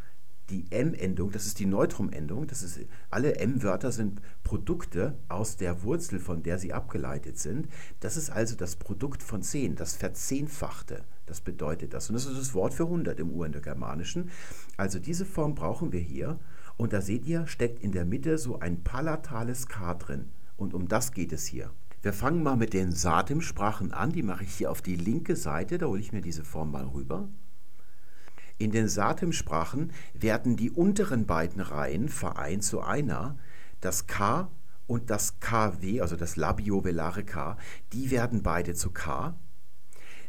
die M-Endung, das ist die Neutrum-Endung, das ist, alle M-Wörter sind Produkte aus der Wurzel, von der sie abgeleitet sind. Das ist also das Produkt von 10, das Verzehnfachte. Das bedeutet das. Und das ist das Wort für 100 im Urindogermanischen. Also diese Form brauchen wir hier. Und da seht ihr, steckt in der Mitte so ein palatales K drin. Und um das geht es hier. Wir fangen mal mit den Satemsprachen an. Die mache ich hier auf die linke Seite. Da hole ich mir diese Form mal rüber. In den Satemsprachen werden die unteren beiden Reihen vereint zu einer. Das K und das KW, also das labiovelare K, die werden beide zu K.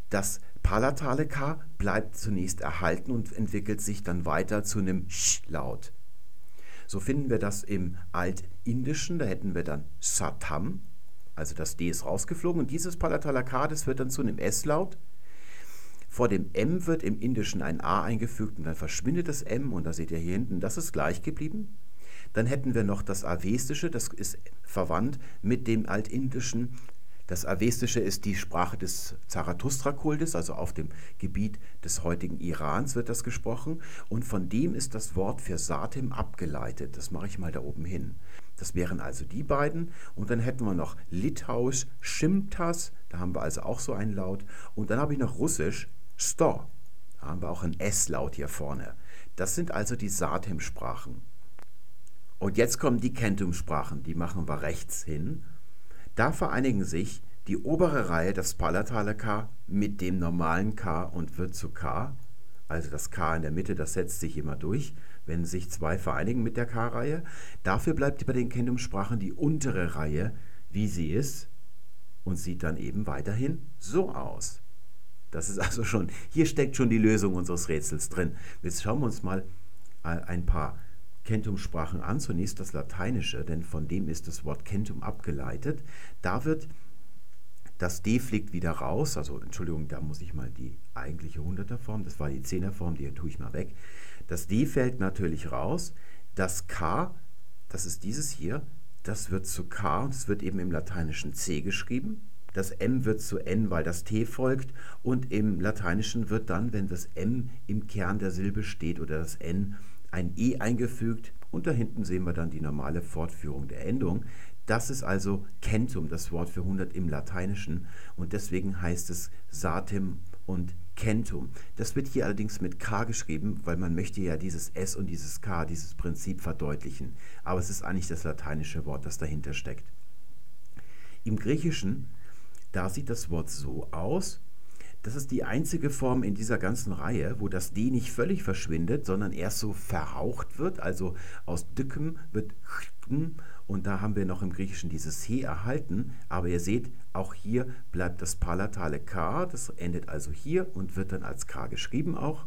Das palatale K bleibt zunächst erhalten und entwickelt sich dann weiter zu einem Sch-Laut. So finden wir das im Altindischen, da hätten wir dann Satam, also das D ist rausgeflogen und dieses das wird dann zu einem S-Laut. Vor dem M wird im Indischen ein A eingefügt und dann verschwindet das M und da seht ihr hier hinten, das ist gleich geblieben. Dann hätten wir noch das Avestische, das ist verwandt mit dem Altindischen Das Avestische ist die Sprache des Zarathustra-Kultes, also auf dem Gebiet des heutigen Irans wird das gesprochen. Und von dem ist das Wort für Satim abgeleitet. Das mache ich mal da oben hin. Das wären also die beiden. Und dann hätten wir noch Litauisch, Shimtas, da haben wir also auch so einen Laut. Und dann habe ich noch Russisch, Sto. Da haben wir auch ein S-Laut hier vorne. Das sind also die Satim-Sprachen. Und jetzt kommen die Kentum-Sprachen, die machen wir rechts hin. Da vereinigen sich die obere Reihe, das palatale K, mit dem normalen K und wird zu K. Also das K in der Mitte, das setzt sich immer durch, wenn sich zwei vereinigen mit der K-Reihe. Dafür bleibt bei den Kentum-Sprachen die untere Reihe, wie sie ist, und sieht dann eben weiterhin so aus. Das ist also schon, hier steckt schon die Lösung unseres Rätsels drin. Jetzt schauen wir uns mal ein paar Kentum-Sprachen an. Zunächst das Lateinische, denn von dem ist das Wort Kentum abgeleitet. Da wird das D fliegt wieder raus, also Entschuldigung, da muss ich mal die eigentliche Hunderterform, das war die Zehnerform, die tue ich mal weg. Das D fällt natürlich raus. Das K, das ist dieses hier, das wird zu K und es wird eben im Lateinischen C geschrieben. Das M wird zu N, weil das T folgt. Und im Lateinischen wird dann, wenn das M im Kern der Silbe steht oder das N, ein E eingefügt. Und da hinten sehen wir dann die normale Fortführung der Endung. Das ist also Kentum, das Wort für 100 im Lateinischen. Und deswegen heißt es Satim und Kentum. Das wird hier allerdings mit K geschrieben, weil man möchte ja dieses S und dieses K, dieses Prinzip verdeutlichen. Aber es ist eigentlich das lateinische Wort, das dahinter steckt. Im Griechischen da sieht das Wort so aus. Das ist die einzige Form in dieser ganzen Reihe, wo das D nicht völlig verschwindet, sondern erst so verhaucht wird. Also aus Dückem wird und da haben wir noch im Griechischen dieses He erhalten. Aber ihr seht, auch hier bleibt das palatale K, das endet also hier und wird dann als K geschrieben auch.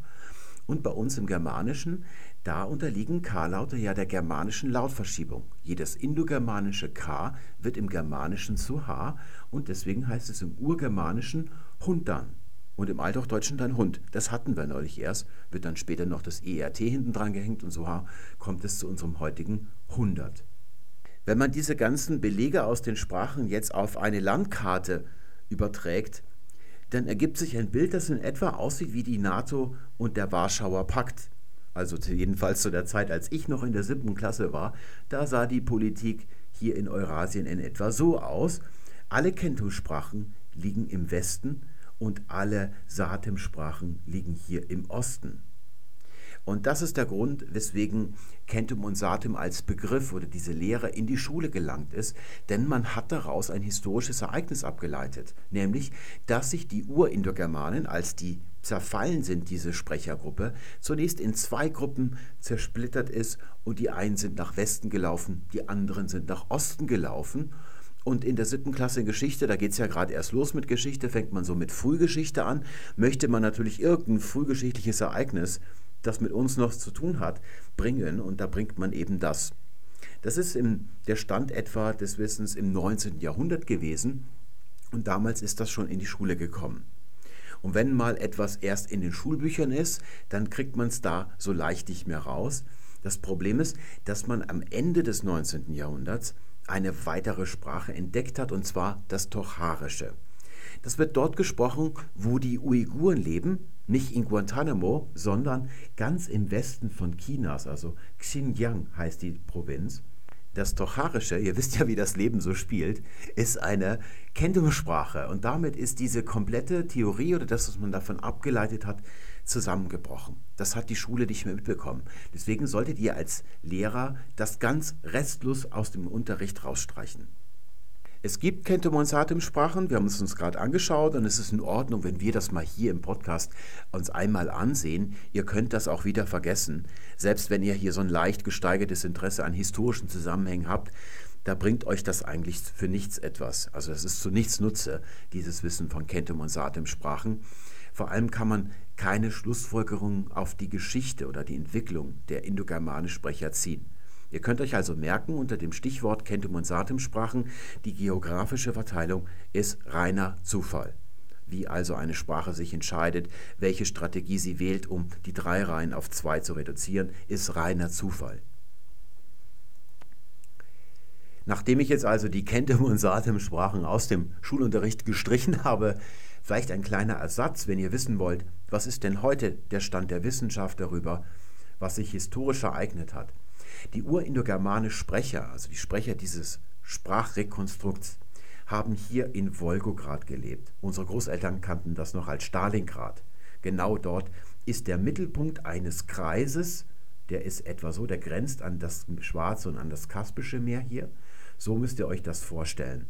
Und bei uns im Germanischen, da unterliegen K-Laute ja der germanischen Lautverschiebung. Jedes indogermanische K wird im Germanischen zu H und deswegen heißt es im Urgermanischen Hundan und im Althochdeutschen dann Hund. Das hatten wir neulich erst, wird dann später noch das ERT hinten dran gehängt und so kommt es zu unserem heutigen 100. Wenn man diese ganzen Belege aus den Sprachen jetzt auf eine Landkarte überträgt, dann ergibt sich ein Bild, das in etwa aussieht wie die NATO und der Warschauer Pakt. Also jedenfalls zu der Zeit, als ich noch in der siebten Klasse war, da sah die Politik hier in Eurasien in etwa so aus. Alle Kento-Sprachen liegen im Westen und alle Satem-Sprachen liegen hier im Osten. Und das ist der Grund, weswegen Kentum und Satem als Begriff oder diese Lehre in die Schule gelangt ist, denn man hat daraus ein historisches Ereignis abgeleitet, nämlich, dass sich die Urindogermanen, als die zerfallen sind, diese Sprechergruppe, zunächst in zwei Gruppen zersplittert ist und die einen sind nach Westen gelaufen, die anderen sind nach Osten gelaufen. Und in der siebten Klasse Geschichte, da geht es ja gerade erst los mit Geschichte, fängt man so mit Frühgeschichte an, möchte man natürlich irgendein frühgeschichtliches Ereignis das mit uns noch zu tun hat, bringen. Und da bringt man eben das. Das ist im, der Stand etwa des Wissens im 19. Jahrhundert gewesen. Und damals ist das schon in die Schule gekommen. Und wenn mal etwas erst in den Schulbüchern ist, dann kriegt man es da so leicht nicht mehr raus. Das Problem ist, dass man am Ende des 19. Jahrhunderts eine weitere Sprache entdeckt hat, und zwar das Tocharische. Das wird dort gesprochen, wo die Uiguren leben, nicht in Guantanamo, sondern ganz im Westen von Chinas, also Xinjiang heißt die Provinz. Das Tocharische, ihr wisst ja, wie das Leben so spielt, ist eine Kendo-Sprache und damit ist diese komplette Theorie oder das, was man davon abgeleitet hat, zusammengebrochen. Das hat die Schule nicht mehr mitbekommen. Deswegen solltet ihr als Lehrer das ganz restlos aus dem Unterricht rausstreichen. Es gibt Kentomonsatem-Sprachen, wir haben es uns gerade angeschaut und es ist in Ordnung, wenn wir das mal hier im Podcast uns einmal ansehen. Ihr könnt das auch wieder vergessen. Selbst wenn ihr hier so ein leicht gesteigertes Interesse an historischen Zusammenhängen habt, da bringt euch das eigentlich für nichts etwas. Also es ist zu nichts Nutze, dieses Wissen von Satem-Sprachen. Vor allem kann man keine Schlussfolgerungen auf die Geschichte oder die Entwicklung der Indogermanisch-Sprecher ziehen. Ihr könnt euch also merken, unter dem Stichwort Kentum und Satem-Sprachen, die geografische Verteilung ist reiner Zufall. Wie also eine Sprache sich entscheidet, welche Strategie sie wählt, um die drei Reihen auf zwei zu reduzieren, ist reiner Zufall. Nachdem ich jetzt also die Kentem und Satem-Sprachen aus dem Schulunterricht gestrichen habe, vielleicht ein kleiner Ersatz, wenn ihr wissen wollt, was ist denn heute der Stand der Wissenschaft darüber, was sich historisch ereignet hat. Die urindogermanischen Sprecher, also die Sprecher dieses Sprachrekonstrukts, haben hier in Wolgograd gelebt. Unsere Großeltern kannten das noch als Stalingrad. Genau dort ist der Mittelpunkt eines Kreises, der ist etwa so, der grenzt an das Schwarze und an das Kaspische Meer hier. So müsst ihr euch das vorstellen.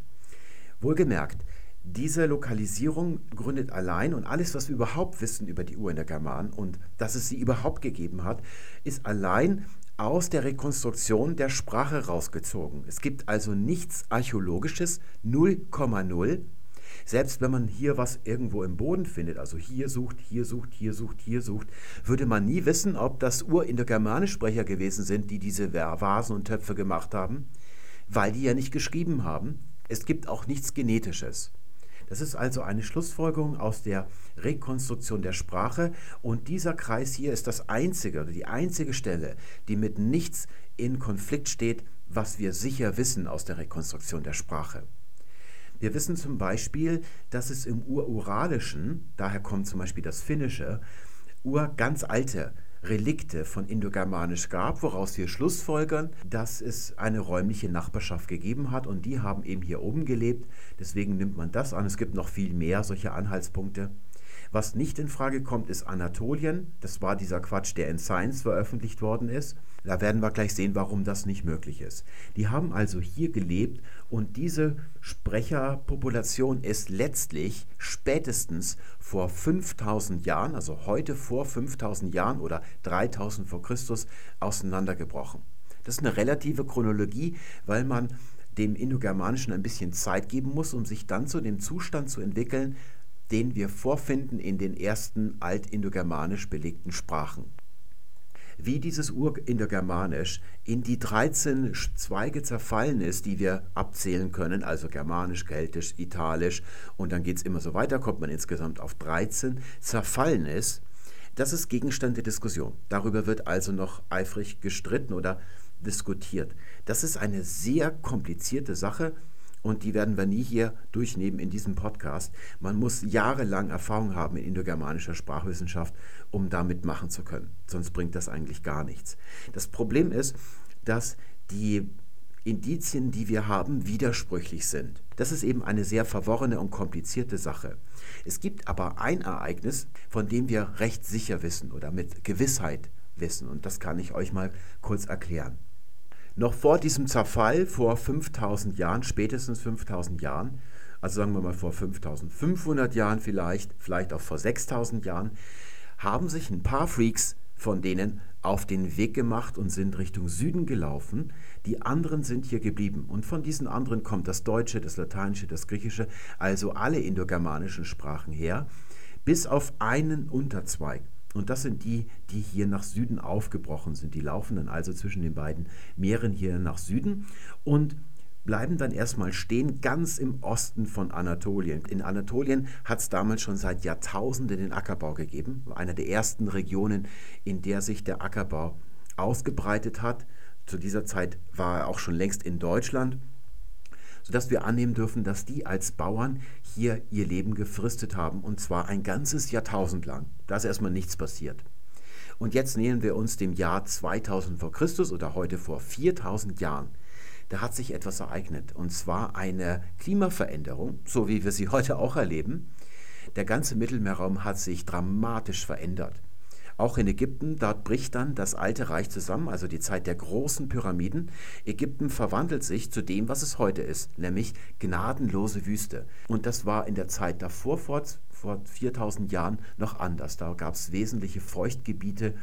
Wohlgemerkt, diese Lokalisierung gründet allein und alles, was wir überhaupt wissen über die Uhr in der Germanen und dass es sie überhaupt gegeben hat, ist allein aus der Rekonstruktion der Sprache rausgezogen. Es gibt also nichts Archäologisches, 0,0. Selbst wenn man hier was irgendwo im Boden findet, also hier sucht, hier sucht, hier sucht, hier sucht, würde man nie wissen, ob das Urindogermanisch-Sprecher gewesen sind, die diese Vasen und Töpfe gemacht haben weil die ja nicht geschrieben haben. Es gibt auch nichts Genetisches. Das ist also eine Schlussfolgerung aus der Rekonstruktion der Sprache und dieser Kreis hier ist das einzige oder die einzige Stelle, die mit nichts in Konflikt steht, was wir sicher wissen aus der Rekonstruktion der Sprache. Wir wissen zum Beispiel, dass es im Ururalischen, daher kommt zum Beispiel das Finnische, ur ganz alte Relikte von Indogermanisch gab, woraus wir schlussfolgern, dass es eine räumliche Nachbarschaft gegeben hat und die haben eben hier oben gelebt. Deswegen nimmt man das an. Es gibt noch viel mehr solcher Anhaltspunkte. Was nicht in Frage kommt, ist Anatolien. Das war dieser Quatsch, der in Science veröffentlicht worden ist. Da werden wir gleich sehen, warum das nicht möglich ist. Die haben also hier gelebt und diese Sprecherpopulation ist letztlich spätestens vor 5000 Jahren, also heute vor 5000 Jahren oder 3000 vor Christus, auseinandergebrochen. Das ist eine relative Chronologie, weil man dem Indogermanischen ein bisschen Zeit geben muss, um sich dann zu dem Zustand zu entwickeln, den wir vorfinden in den ersten altindogermanisch belegten Sprachen. Wie dieses Urindogermanisch in die 13 Zweige zerfallen ist, die wir abzählen können, also Germanisch, Keltisch, Italisch und dann geht es immer so weiter, kommt man insgesamt auf 13, zerfallen ist, das ist Gegenstand der Diskussion. Darüber wird also noch eifrig gestritten oder diskutiert. Das ist eine sehr komplizierte Sache und die werden wir nie hier durchnehmen in diesem Podcast. Man muss jahrelang Erfahrung haben in indogermanischer Sprachwissenschaft, um da mitmachen zu können. Sonst bringt das eigentlich gar nichts. Das Problem ist, dass die Indizien, die wir haben, widersprüchlich sind. Das ist eben eine sehr verworrene und komplizierte Sache. Es gibt aber ein Ereignis, von dem wir recht sicher wissen oder mit Gewissheit wissen. Und das kann ich euch mal kurz erklären. Noch vor diesem Zerfall, vor 5000 Jahren, spätestens 5000 Jahren, also sagen wir mal vor 5500 Jahren vielleicht, vielleicht auch vor 6000 Jahren, haben sich ein paar Freaks von denen auf den Weg gemacht und sind Richtung Süden gelaufen. Die anderen sind hier geblieben. Und von diesen anderen kommt das Deutsche, das Lateinische, das Griechische, also alle indogermanischen Sprachen her, bis auf einen Unterzweig. Und das sind die, die hier nach Süden aufgebrochen sind. Die laufen dann also zwischen den beiden Meeren hier nach Süden und bleiben dann erstmal stehen ganz im Osten von Anatolien. In Anatolien hat es damals schon seit Jahrtausenden den Ackerbau gegeben. Einer der ersten Regionen, in der sich der Ackerbau ausgebreitet hat. Zu dieser Zeit war er auch schon längst in Deutschland sodass wir annehmen dürfen, dass die als Bauern hier ihr Leben gefristet haben, und zwar ein ganzes Jahrtausend lang. Da ist erstmal nichts passiert. Und jetzt nähern wir uns dem Jahr 2000 vor Christus oder heute vor 4000 Jahren. Da hat sich etwas ereignet, und zwar eine Klimaveränderung, so wie wir sie heute auch erleben. Der ganze Mittelmeerraum hat sich dramatisch verändert. Auch in Ägypten, dort bricht dann das alte Reich zusammen, also die Zeit der großen Pyramiden. Ägypten verwandelt sich zu dem, was es heute ist, nämlich gnadenlose Wüste. Und das war in der Zeit davor, vor, vor 4000 Jahren, noch anders. Da gab es wesentliche Feuchtgebiete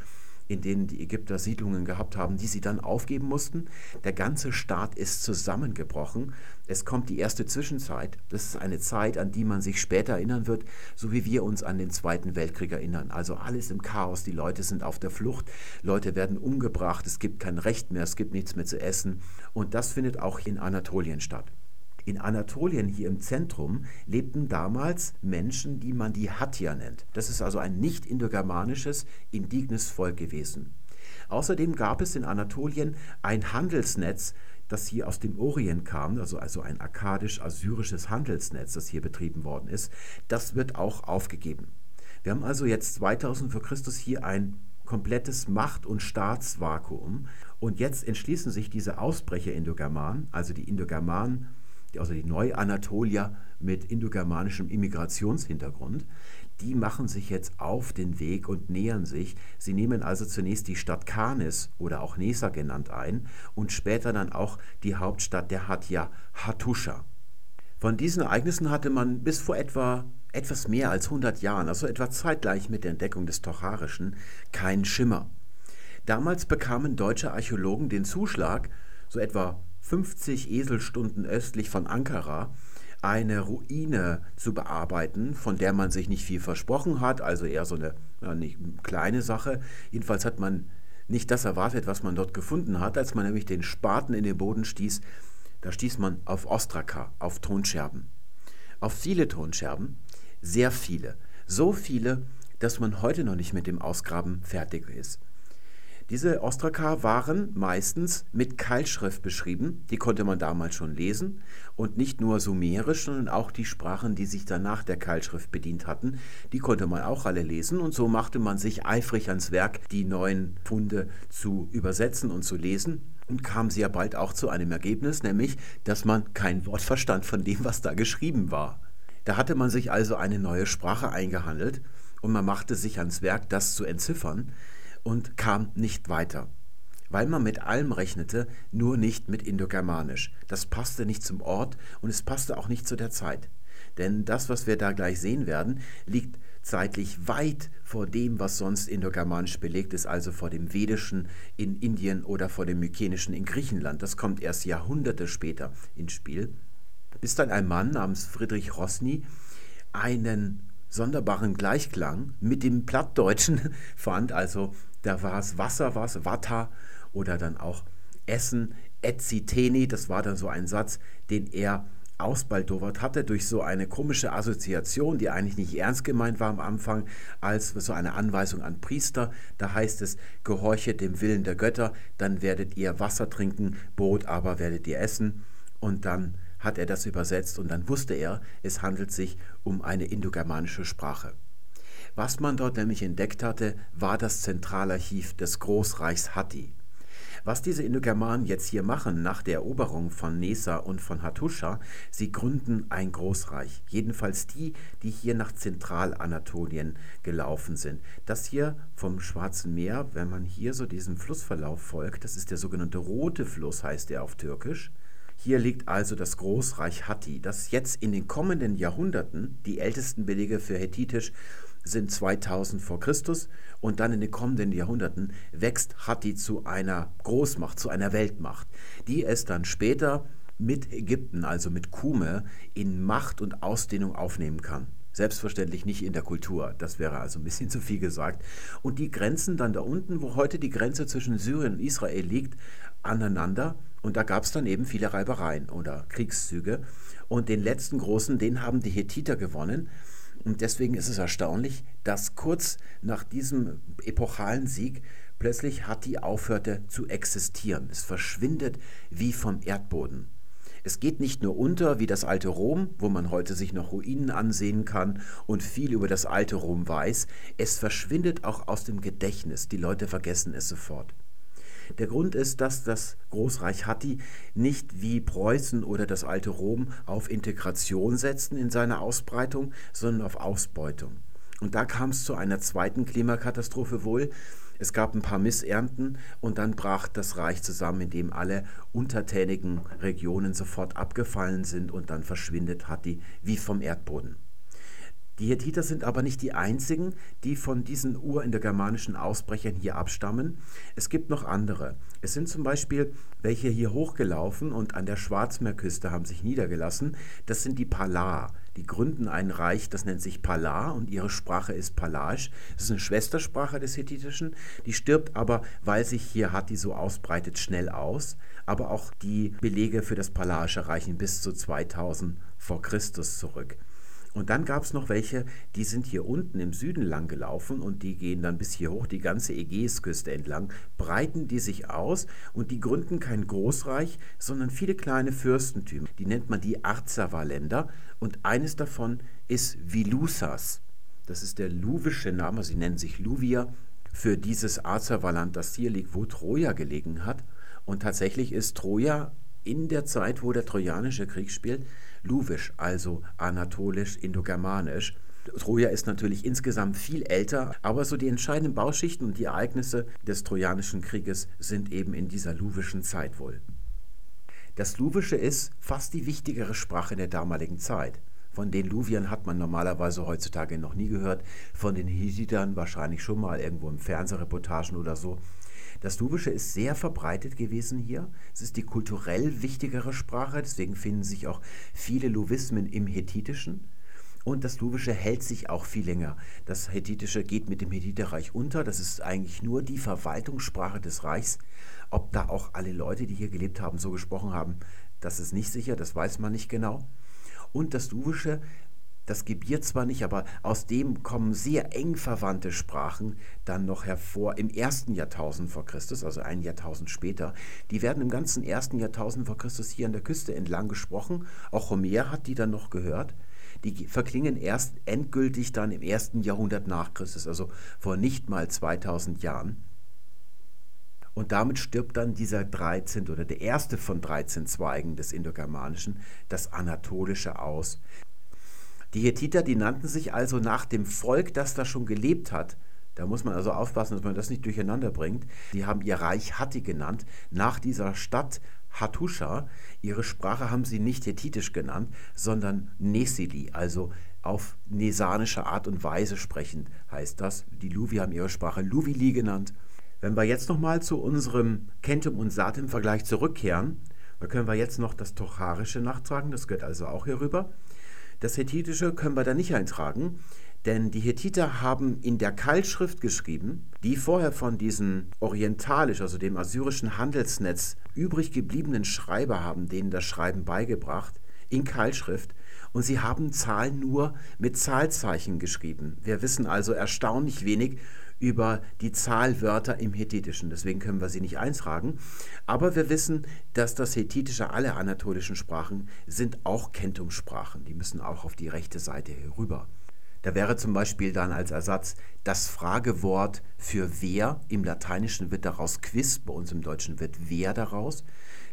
in denen die Ägypter Siedlungen gehabt haben, die sie dann aufgeben mussten. Der ganze Staat ist zusammengebrochen. Es kommt die erste Zwischenzeit. Das ist eine Zeit, an die man sich später erinnern wird, so wie wir uns an den Zweiten Weltkrieg erinnern. Also alles im Chaos. Die Leute sind auf der Flucht. Leute werden umgebracht. Es gibt kein Recht mehr. Es gibt nichts mehr zu essen. Und das findet auch in Anatolien statt. In Anatolien hier im Zentrum lebten damals Menschen, die man die Hattier nennt. Das ist also ein nicht indogermanisches, indignes Volk gewesen. Außerdem gab es in Anatolien ein Handelsnetz das hier aus dem Orient kam, also, also ein akkadisch-assyrisches Handelsnetz, das hier betrieben worden ist, das wird auch aufgegeben. Wir haben also jetzt 2000 vor Christus hier ein komplettes Macht- und Staatsvakuum. Und jetzt entschließen sich diese Ausbrecher Indogermanen, also die Indogermanen, also die Neuanatolier mit indogermanischem Immigrationshintergrund, die machen sich jetzt auf den Weg und nähern sich. Sie nehmen also zunächst die Stadt Kanis oder auch Nesa genannt ein und später dann auch die Hauptstadt der Hatja, Hattusha. Von diesen Ereignissen hatte man bis vor etwa etwas mehr als 100 Jahren, also etwa zeitgleich mit der Entdeckung des Tocharischen, keinen Schimmer. Damals bekamen deutsche Archäologen den Zuschlag, so etwa 50 Eselstunden östlich von Ankara, eine Ruine zu bearbeiten, von der man sich nicht viel versprochen hat, also eher so eine nicht kleine Sache. Jedenfalls hat man nicht das erwartet, was man dort gefunden hat, als man nämlich den Spaten in den Boden stieß. Da stieß man auf Ostraka, auf Tonscherben. Auf viele Tonscherben, sehr viele. So viele, dass man heute noch nicht mit dem Ausgraben fertig ist. Diese Ostraka waren meistens mit Keilschrift beschrieben, die konnte man damals schon lesen. Und nicht nur sumerisch, sondern auch die Sprachen, die sich danach der Keilschrift bedient hatten, die konnte man auch alle lesen. Und so machte man sich eifrig ans Werk, die neuen Funde zu übersetzen und zu lesen. Und kam sehr bald auch zu einem Ergebnis, nämlich, dass man kein Wort verstand von dem, was da geschrieben war. Da hatte man sich also eine neue Sprache eingehandelt und man machte sich ans Werk, das zu entziffern und kam nicht weiter, weil man mit allem rechnete, nur nicht mit Indogermanisch. Das passte nicht zum Ort und es passte auch nicht zu der Zeit. Denn das, was wir da gleich sehen werden, liegt zeitlich weit vor dem, was sonst indogermanisch belegt ist, also vor dem Vedischen in Indien oder vor dem Mykenischen in Griechenland. Das kommt erst Jahrhunderte später ins Spiel. Bis dann ein Mann namens Friedrich Rosny einen sonderbaren Gleichklang mit dem Plattdeutschen fand, also da war es Wasser, war es Vata oder dann auch Essen, Etziteni, das war dann so ein Satz, den er ausbaldowert hatte durch so eine komische Assoziation, die eigentlich nicht ernst gemeint war am Anfang, als so eine Anweisung an Priester. Da heißt es, gehorchet dem Willen der Götter, dann werdet ihr Wasser trinken, Brot aber werdet ihr essen. Und dann hat er das übersetzt und dann wusste er, es handelt sich um eine indogermanische Sprache. Was man dort nämlich entdeckt hatte, war das Zentralarchiv des Großreichs Hatti. Was diese Indogermanen jetzt hier machen nach der Eroberung von Nesa und von Hattusha, sie gründen ein Großreich. Jedenfalls die, die hier nach Zentralanatolien gelaufen sind. Das hier vom Schwarzen Meer, wenn man hier so diesen Flussverlauf folgt, das ist der sogenannte Rote Fluss, heißt er auf Türkisch. Hier liegt also das Großreich Hatti, das jetzt in den kommenden Jahrhunderten, die ältesten Belege für Hethitisch sind 2000 vor Christus und dann in den kommenden Jahrhunderten wächst Hatti zu einer Großmacht, zu einer Weltmacht, die es dann später mit Ägypten, also mit Kume, in Macht und Ausdehnung aufnehmen kann. Selbstverständlich nicht in der Kultur, das wäre also ein bisschen zu viel gesagt. Und die Grenzen dann da unten, wo heute die Grenze zwischen Syrien und Israel liegt, aneinander. Und da gab es dann eben viele Reibereien oder Kriegszüge. Und den letzten großen, den haben die Hethiter gewonnen. Und deswegen ist es erstaunlich, dass kurz nach diesem epochalen Sieg plötzlich Hatti aufhörte zu existieren. Es verschwindet wie vom Erdboden. Es geht nicht nur unter wie das alte Rom, wo man heute sich noch Ruinen ansehen kann und viel über das alte Rom weiß, es verschwindet auch aus dem Gedächtnis. Die Leute vergessen es sofort. Der Grund ist, dass das Großreich Hatti nicht wie Preußen oder das alte Rom auf Integration setzten in seiner Ausbreitung, sondern auf Ausbeutung. Und da kam es zu einer zweiten Klimakatastrophe wohl. Es gab ein paar Missernten und dann brach das Reich zusammen, indem alle untertänigen Regionen sofort abgefallen sind und dann verschwindet Hatti wie vom Erdboden. Die Hethiter sind aber nicht die einzigen, die von diesen urindogermanischen Ausbrechern hier abstammen. Es gibt noch andere. Es sind zum Beispiel welche hier hochgelaufen und an der Schwarzmeerküste haben sich niedergelassen. Das sind die Palar. Die gründen ein Reich, das nennt sich Palar und ihre Sprache ist Palage. Das ist eine Schwestersprache des Hethitischen. Die stirbt aber, weil sich hier Hatti so ausbreitet, schnell aus. Aber auch die Belege für das Palage reichen bis zu 2000 vor Christus zurück. Und dann gab es noch welche, die sind hier unten im Süden lang gelaufen und die gehen dann bis hier hoch, die ganze Ägäisküste entlang, breiten die sich aus und die gründen kein Großreich, sondern viele kleine Fürstentümer. Die nennt man die Arzawa-Länder und eines davon ist Vilusas. Das ist der luwische Name, sie nennen sich Luvia, für dieses Arzawa-Land, das hier liegt, wo Troja gelegen hat. Und tatsächlich ist Troja in der Zeit, wo der Trojanische Krieg spielt, Luwisch, also anatolisch, indogermanisch. Troja ist natürlich insgesamt viel älter, aber so die entscheidenden Bauschichten und die Ereignisse des Trojanischen Krieges sind eben in dieser luwischen Zeit wohl. Das Luwische ist fast die wichtigere Sprache der damaligen Zeit. Von den Luviern hat man normalerweise heutzutage noch nie gehört, von den Hesitern wahrscheinlich schon mal irgendwo im Fernsehreportagen oder so. Das Luwische ist sehr verbreitet gewesen hier. Es ist die kulturell wichtigere Sprache, deswegen finden sich auch viele Luvismen im Hethitischen. Und das Luwische hält sich auch viel länger. Das Hethitische geht mit dem Hethiterreich unter. Das ist eigentlich nur die Verwaltungssprache des Reichs. Ob da auch alle Leute, die hier gelebt haben, so gesprochen haben, das ist nicht sicher, das weiß man nicht genau. Und das Luwische das gebiert zwar nicht, aber aus dem kommen sehr eng verwandte Sprachen dann noch hervor im ersten Jahrtausend vor Christus, also ein Jahrtausend später. Die werden im ganzen ersten Jahrtausend vor Christus hier an der Küste entlang gesprochen. Auch Homer hat die dann noch gehört. Die verklingen erst endgültig dann im ersten Jahrhundert nach Christus, also vor nicht mal 2000 Jahren. Und damit stirbt dann dieser 13. oder der erste von 13 Zweigen des Indogermanischen, das Anatolische, aus. Die Hethiter, die nannten sich also nach dem Volk, das da schon gelebt hat. Da muss man also aufpassen, dass man das nicht durcheinander bringt. Die haben ihr Reich Hatti genannt, nach dieser Stadt Hattusha. Ihre Sprache haben sie nicht hethitisch genannt, sondern Nesili, also auf nesanische Art und Weise sprechend heißt das. Die Luvi haben ihre Sprache Luvili genannt. Wenn wir jetzt nochmal zu unserem Kentum- und Satim-Vergleich zurückkehren, da können wir jetzt noch das Tocharische nachtragen, das gehört also auch hier rüber. Das Hethitische können wir da nicht eintragen, denn die Hethiter haben in der Keilschrift geschrieben, die vorher von diesem orientalisch, also dem assyrischen Handelsnetz übrig gebliebenen Schreiber haben denen das Schreiben beigebracht, in Keilschrift. Und sie haben Zahlen nur mit Zahlzeichen geschrieben. Wir wissen also erstaunlich wenig über die Zahlwörter im Hethitischen. Deswegen können wir sie nicht eintragen. Aber wir wissen, dass das Hethitische, alle anatolischen Sprachen, sind auch Kentumsprachen. Die müssen auch auf die rechte Seite herüber. Da wäre zum Beispiel dann als Ersatz das Fragewort für wer. Im Lateinischen wird daraus quiz, bei uns im Deutschen wird wer daraus.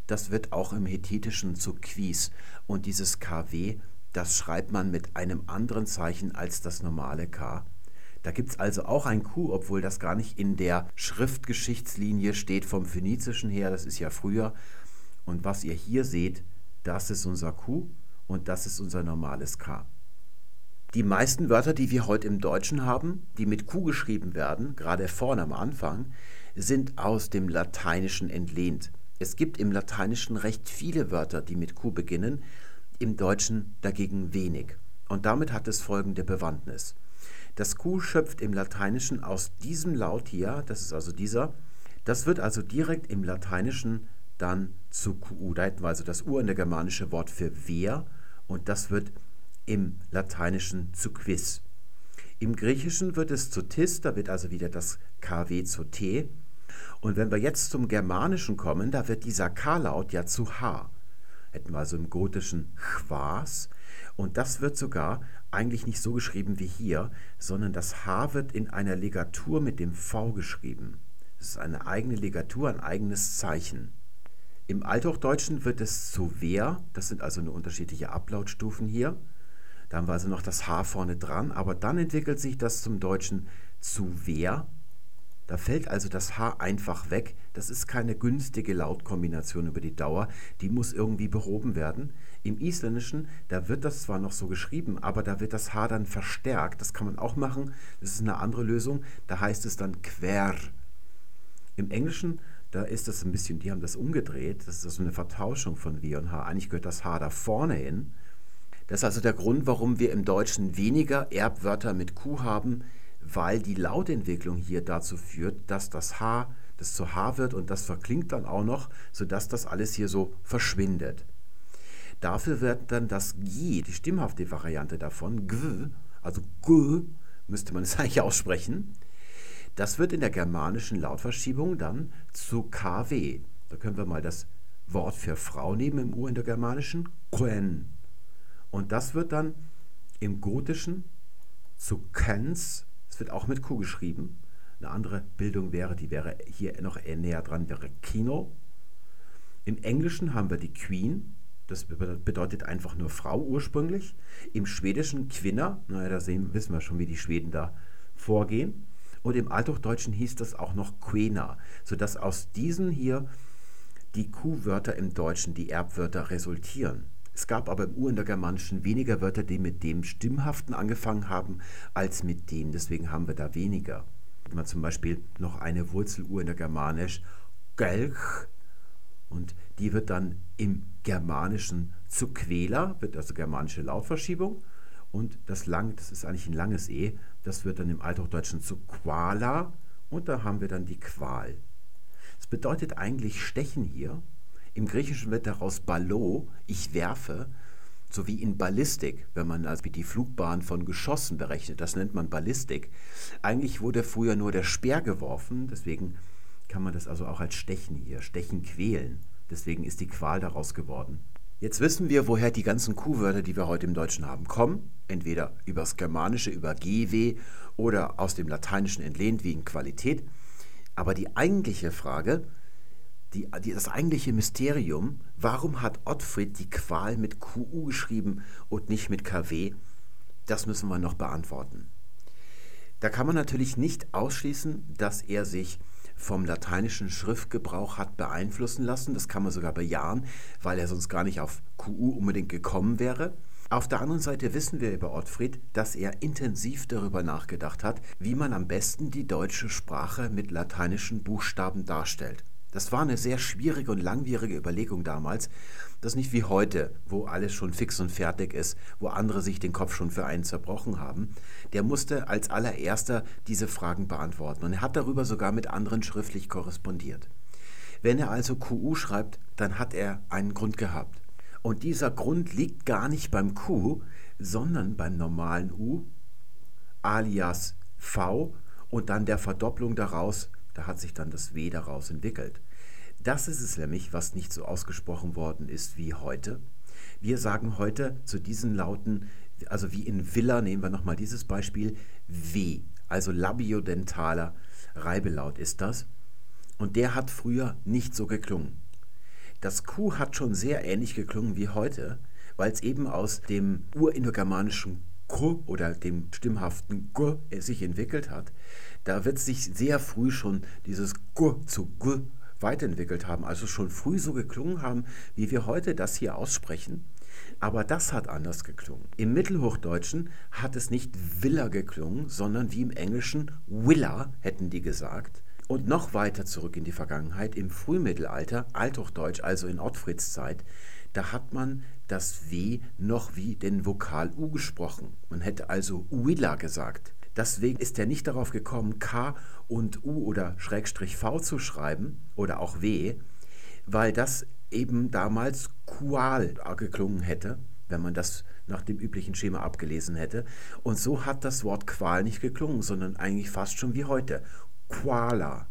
Das wird auch im Hethitischen zu quiz. Und dieses KW, das schreibt man mit einem anderen Zeichen als das normale K. Da gibt es also auch ein Q, obwohl das gar nicht in der Schriftgeschichtslinie steht vom Phönizischen her, das ist ja früher. Und was ihr hier seht, das ist unser Q und das ist unser normales K. Die meisten Wörter, die wir heute im Deutschen haben, die mit Q geschrieben werden, gerade vorne am Anfang, sind aus dem Lateinischen entlehnt. Es gibt im Lateinischen recht viele Wörter, die mit Q beginnen, im Deutschen dagegen wenig. Und damit hat es folgende Bewandtnis. Das Q schöpft im Lateinischen aus diesem Laut hier, das ist also dieser, das wird also direkt im Lateinischen dann zu QU. Da hätten wir also das germanische Wort für wer und das wird im Lateinischen zu Quiz. Im Griechischen wird es zu tis, da wird also wieder das KW zu T. Und wenn wir jetzt zum Germanischen kommen, da wird dieser K-Laut ja zu H. Hätten wir also im Gotischen Chwas und das wird sogar eigentlich nicht so geschrieben wie hier, sondern das H wird in einer Legatur mit dem V geschrieben. Es ist eine eigene Legatur, ein eigenes Zeichen. Im Althochdeutschen wird es zu wer, das sind also nur unterschiedliche Ablautstufen hier. Da haben wir also noch das H vorne dran, aber dann entwickelt sich das zum Deutschen zu wer. Da fällt also das H einfach weg. Das ist keine günstige Lautkombination über die Dauer. Die muss irgendwie behoben werden. Im Isländischen, da wird das zwar noch so geschrieben, aber da wird das H dann verstärkt. Das kann man auch machen. Das ist eine andere Lösung. Da heißt es dann quer. Im Englischen, da ist das ein bisschen, die haben das umgedreht. Das ist also eine Vertauschung von W und H. Eigentlich gehört das H da vorne hin. Das ist also der Grund, warum wir im Deutschen weniger Erbwörter mit Q haben, weil die Lautentwicklung hier dazu führt, dass das H das zu H wird und das verklingt dann auch noch, sodass das alles hier so verschwindet. Dafür wird dann das G, die stimmhafte Variante davon, G, also G, müsste man es eigentlich aussprechen, das wird in der germanischen Lautverschiebung dann zu KW. Da können wir mal das Wort für Frau nehmen im Urindogermanischen, Quen. Und das wird dann im Gotischen zu Kens, es wird auch mit Q geschrieben. Eine andere Bildung wäre, die wäre hier noch näher dran, wäre Kino. Im Englischen haben wir die Queen, das bedeutet einfach nur Frau ursprünglich. Im Schwedischen Quinner, naja, da sehen, wissen wir schon, wie die Schweden da vorgehen. Und im Althochdeutschen hieß das auch noch Quena, sodass aus diesen hier die Q-Wörter im Deutschen, die Erbwörter, resultieren. Es gab aber im Urindogermanischen weniger Wörter, die mit dem Stimmhaften angefangen haben, als mit dem. Deswegen haben wir da weniger. Man zum Beispiel noch eine Wurzeluhr in der Germanisch, Gelch, und die wird dann im Germanischen zu Quela, wird also germanische Lautverschiebung. Und das lang, das ist eigentlich ein langes E, das wird dann im Althochdeutschen zu Quala und da haben wir dann die Qual. Das bedeutet eigentlich stechen hier. Im Griechischen wird daraus Ballo, ich werfe, sowie in Ballistik, wenn man also die Flugbahn von Geschossen berechnet, das nennt man Ballistik. Eigentlich wurde früher nur der Speer geworfen, deswegen kann man das also auch als Stechen hier, Stechen quälen. Deswegen ist die Qual daraus geworden. Jetzt wissen wir, woher die ganzen Q-Wörter, die wir heute im Deutschen haben, kommen. Entweder übers Germanische, über GW oder aus dem Lateinischen entlehnt wie in Qualität. Aber die eigentliche Frage, die, die, das eigentliche Mysterium, warum hat Ottfried die Qual mit QU geschrieben und nicht mit KW, das müssen wir noch beantworten. Da kann man natürlich nicht ausschließen, dass er sich vom lateinischen Schriftgebrauch hat beeinflussen lassen. Das kann man sogar bejahen, weil er sonst gar nicht auf QU unbedingt gekommen wäre. Auf der anderen Seite wissen wir über Ottfried, dass er intensiv darüber nachgedacht hat, wie man am besten die deutsche Sprache mit lateinischen Buchstaben darstellt. Das war eine sehr schwierige und langwierige Überlegung damals. Das ist nicht wie heute, wo alles schon fix und fertig ist, wo andere sich den Kopf schon für einen zerbrochen haben. Der musste als allererster diese Fragen beantworten und er hat darüber sogar mit anderen schriftlich korrespondiert. Wenn er also QU schreibt, dann hat er einen Grund gehabt. Und dieser Grund liegt gar nicht beim Q, sondern beim normalen U, alias V und dann der Verdopplung daraus, da hat sich dann das W daraus entwickelt. Das ist es nämlich, was nicht so ausgesprochen worden ist wie heute. Wir sagen heute zu diesen Lauten, also wie in Villa, nehmen wir nochmal dieses Beispiel, W, also labiodentaler Reibelaut ist das. Und der hat früher nicht so geklungen. Das Q hat schon sehr ähnlich geklungen wie heute, weil es eben aus dem urindogermanischen K oder dem stimmhaften G sich entwickelt hat. Da wird sich sehr früh schon dieses G zu G weiterentwickelt haben, also schon früh so geklungen haben, wie wir heute das hier aussprechen. Aber das hat anders geklungen. Im Mittelhochdeutschen hat es nicht Villa geklungen, sondern wie im Englischen Willa, hätten die gesagt. Und noch weiter zurück in die Vergangenheit, im Frühmittelalter, Althochdeutsch, also in Ottfrieds Zeit, da hat man das W noch wie den Vokal U gesprochen. Man hätte also Uilla gesagt. Deswegen ist er nicht darauf gekommen, K und U oder Schrägstrich V zu schreiben oder auch W, weil das eben damals Qual geklungen hätte, wenn man das nach dem üblichen Schema abgelesen hätte. Und so hat das Wort Qual nicht geklungen, sondern eigentlich fast schon wie heute. Koala.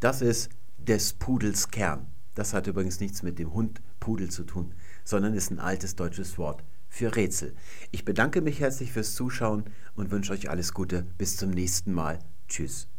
Das ist des Pudels Kern. Das hat übrigens nichts mit dem Hund Pudel zu tun, sondern ist ein altes deutsches Wort für Rätsel. Ich bedanke mich herzlich fürs Zuschauen und wünsche euch alles Gute. Bis zum nächsten Mal. Tschüss.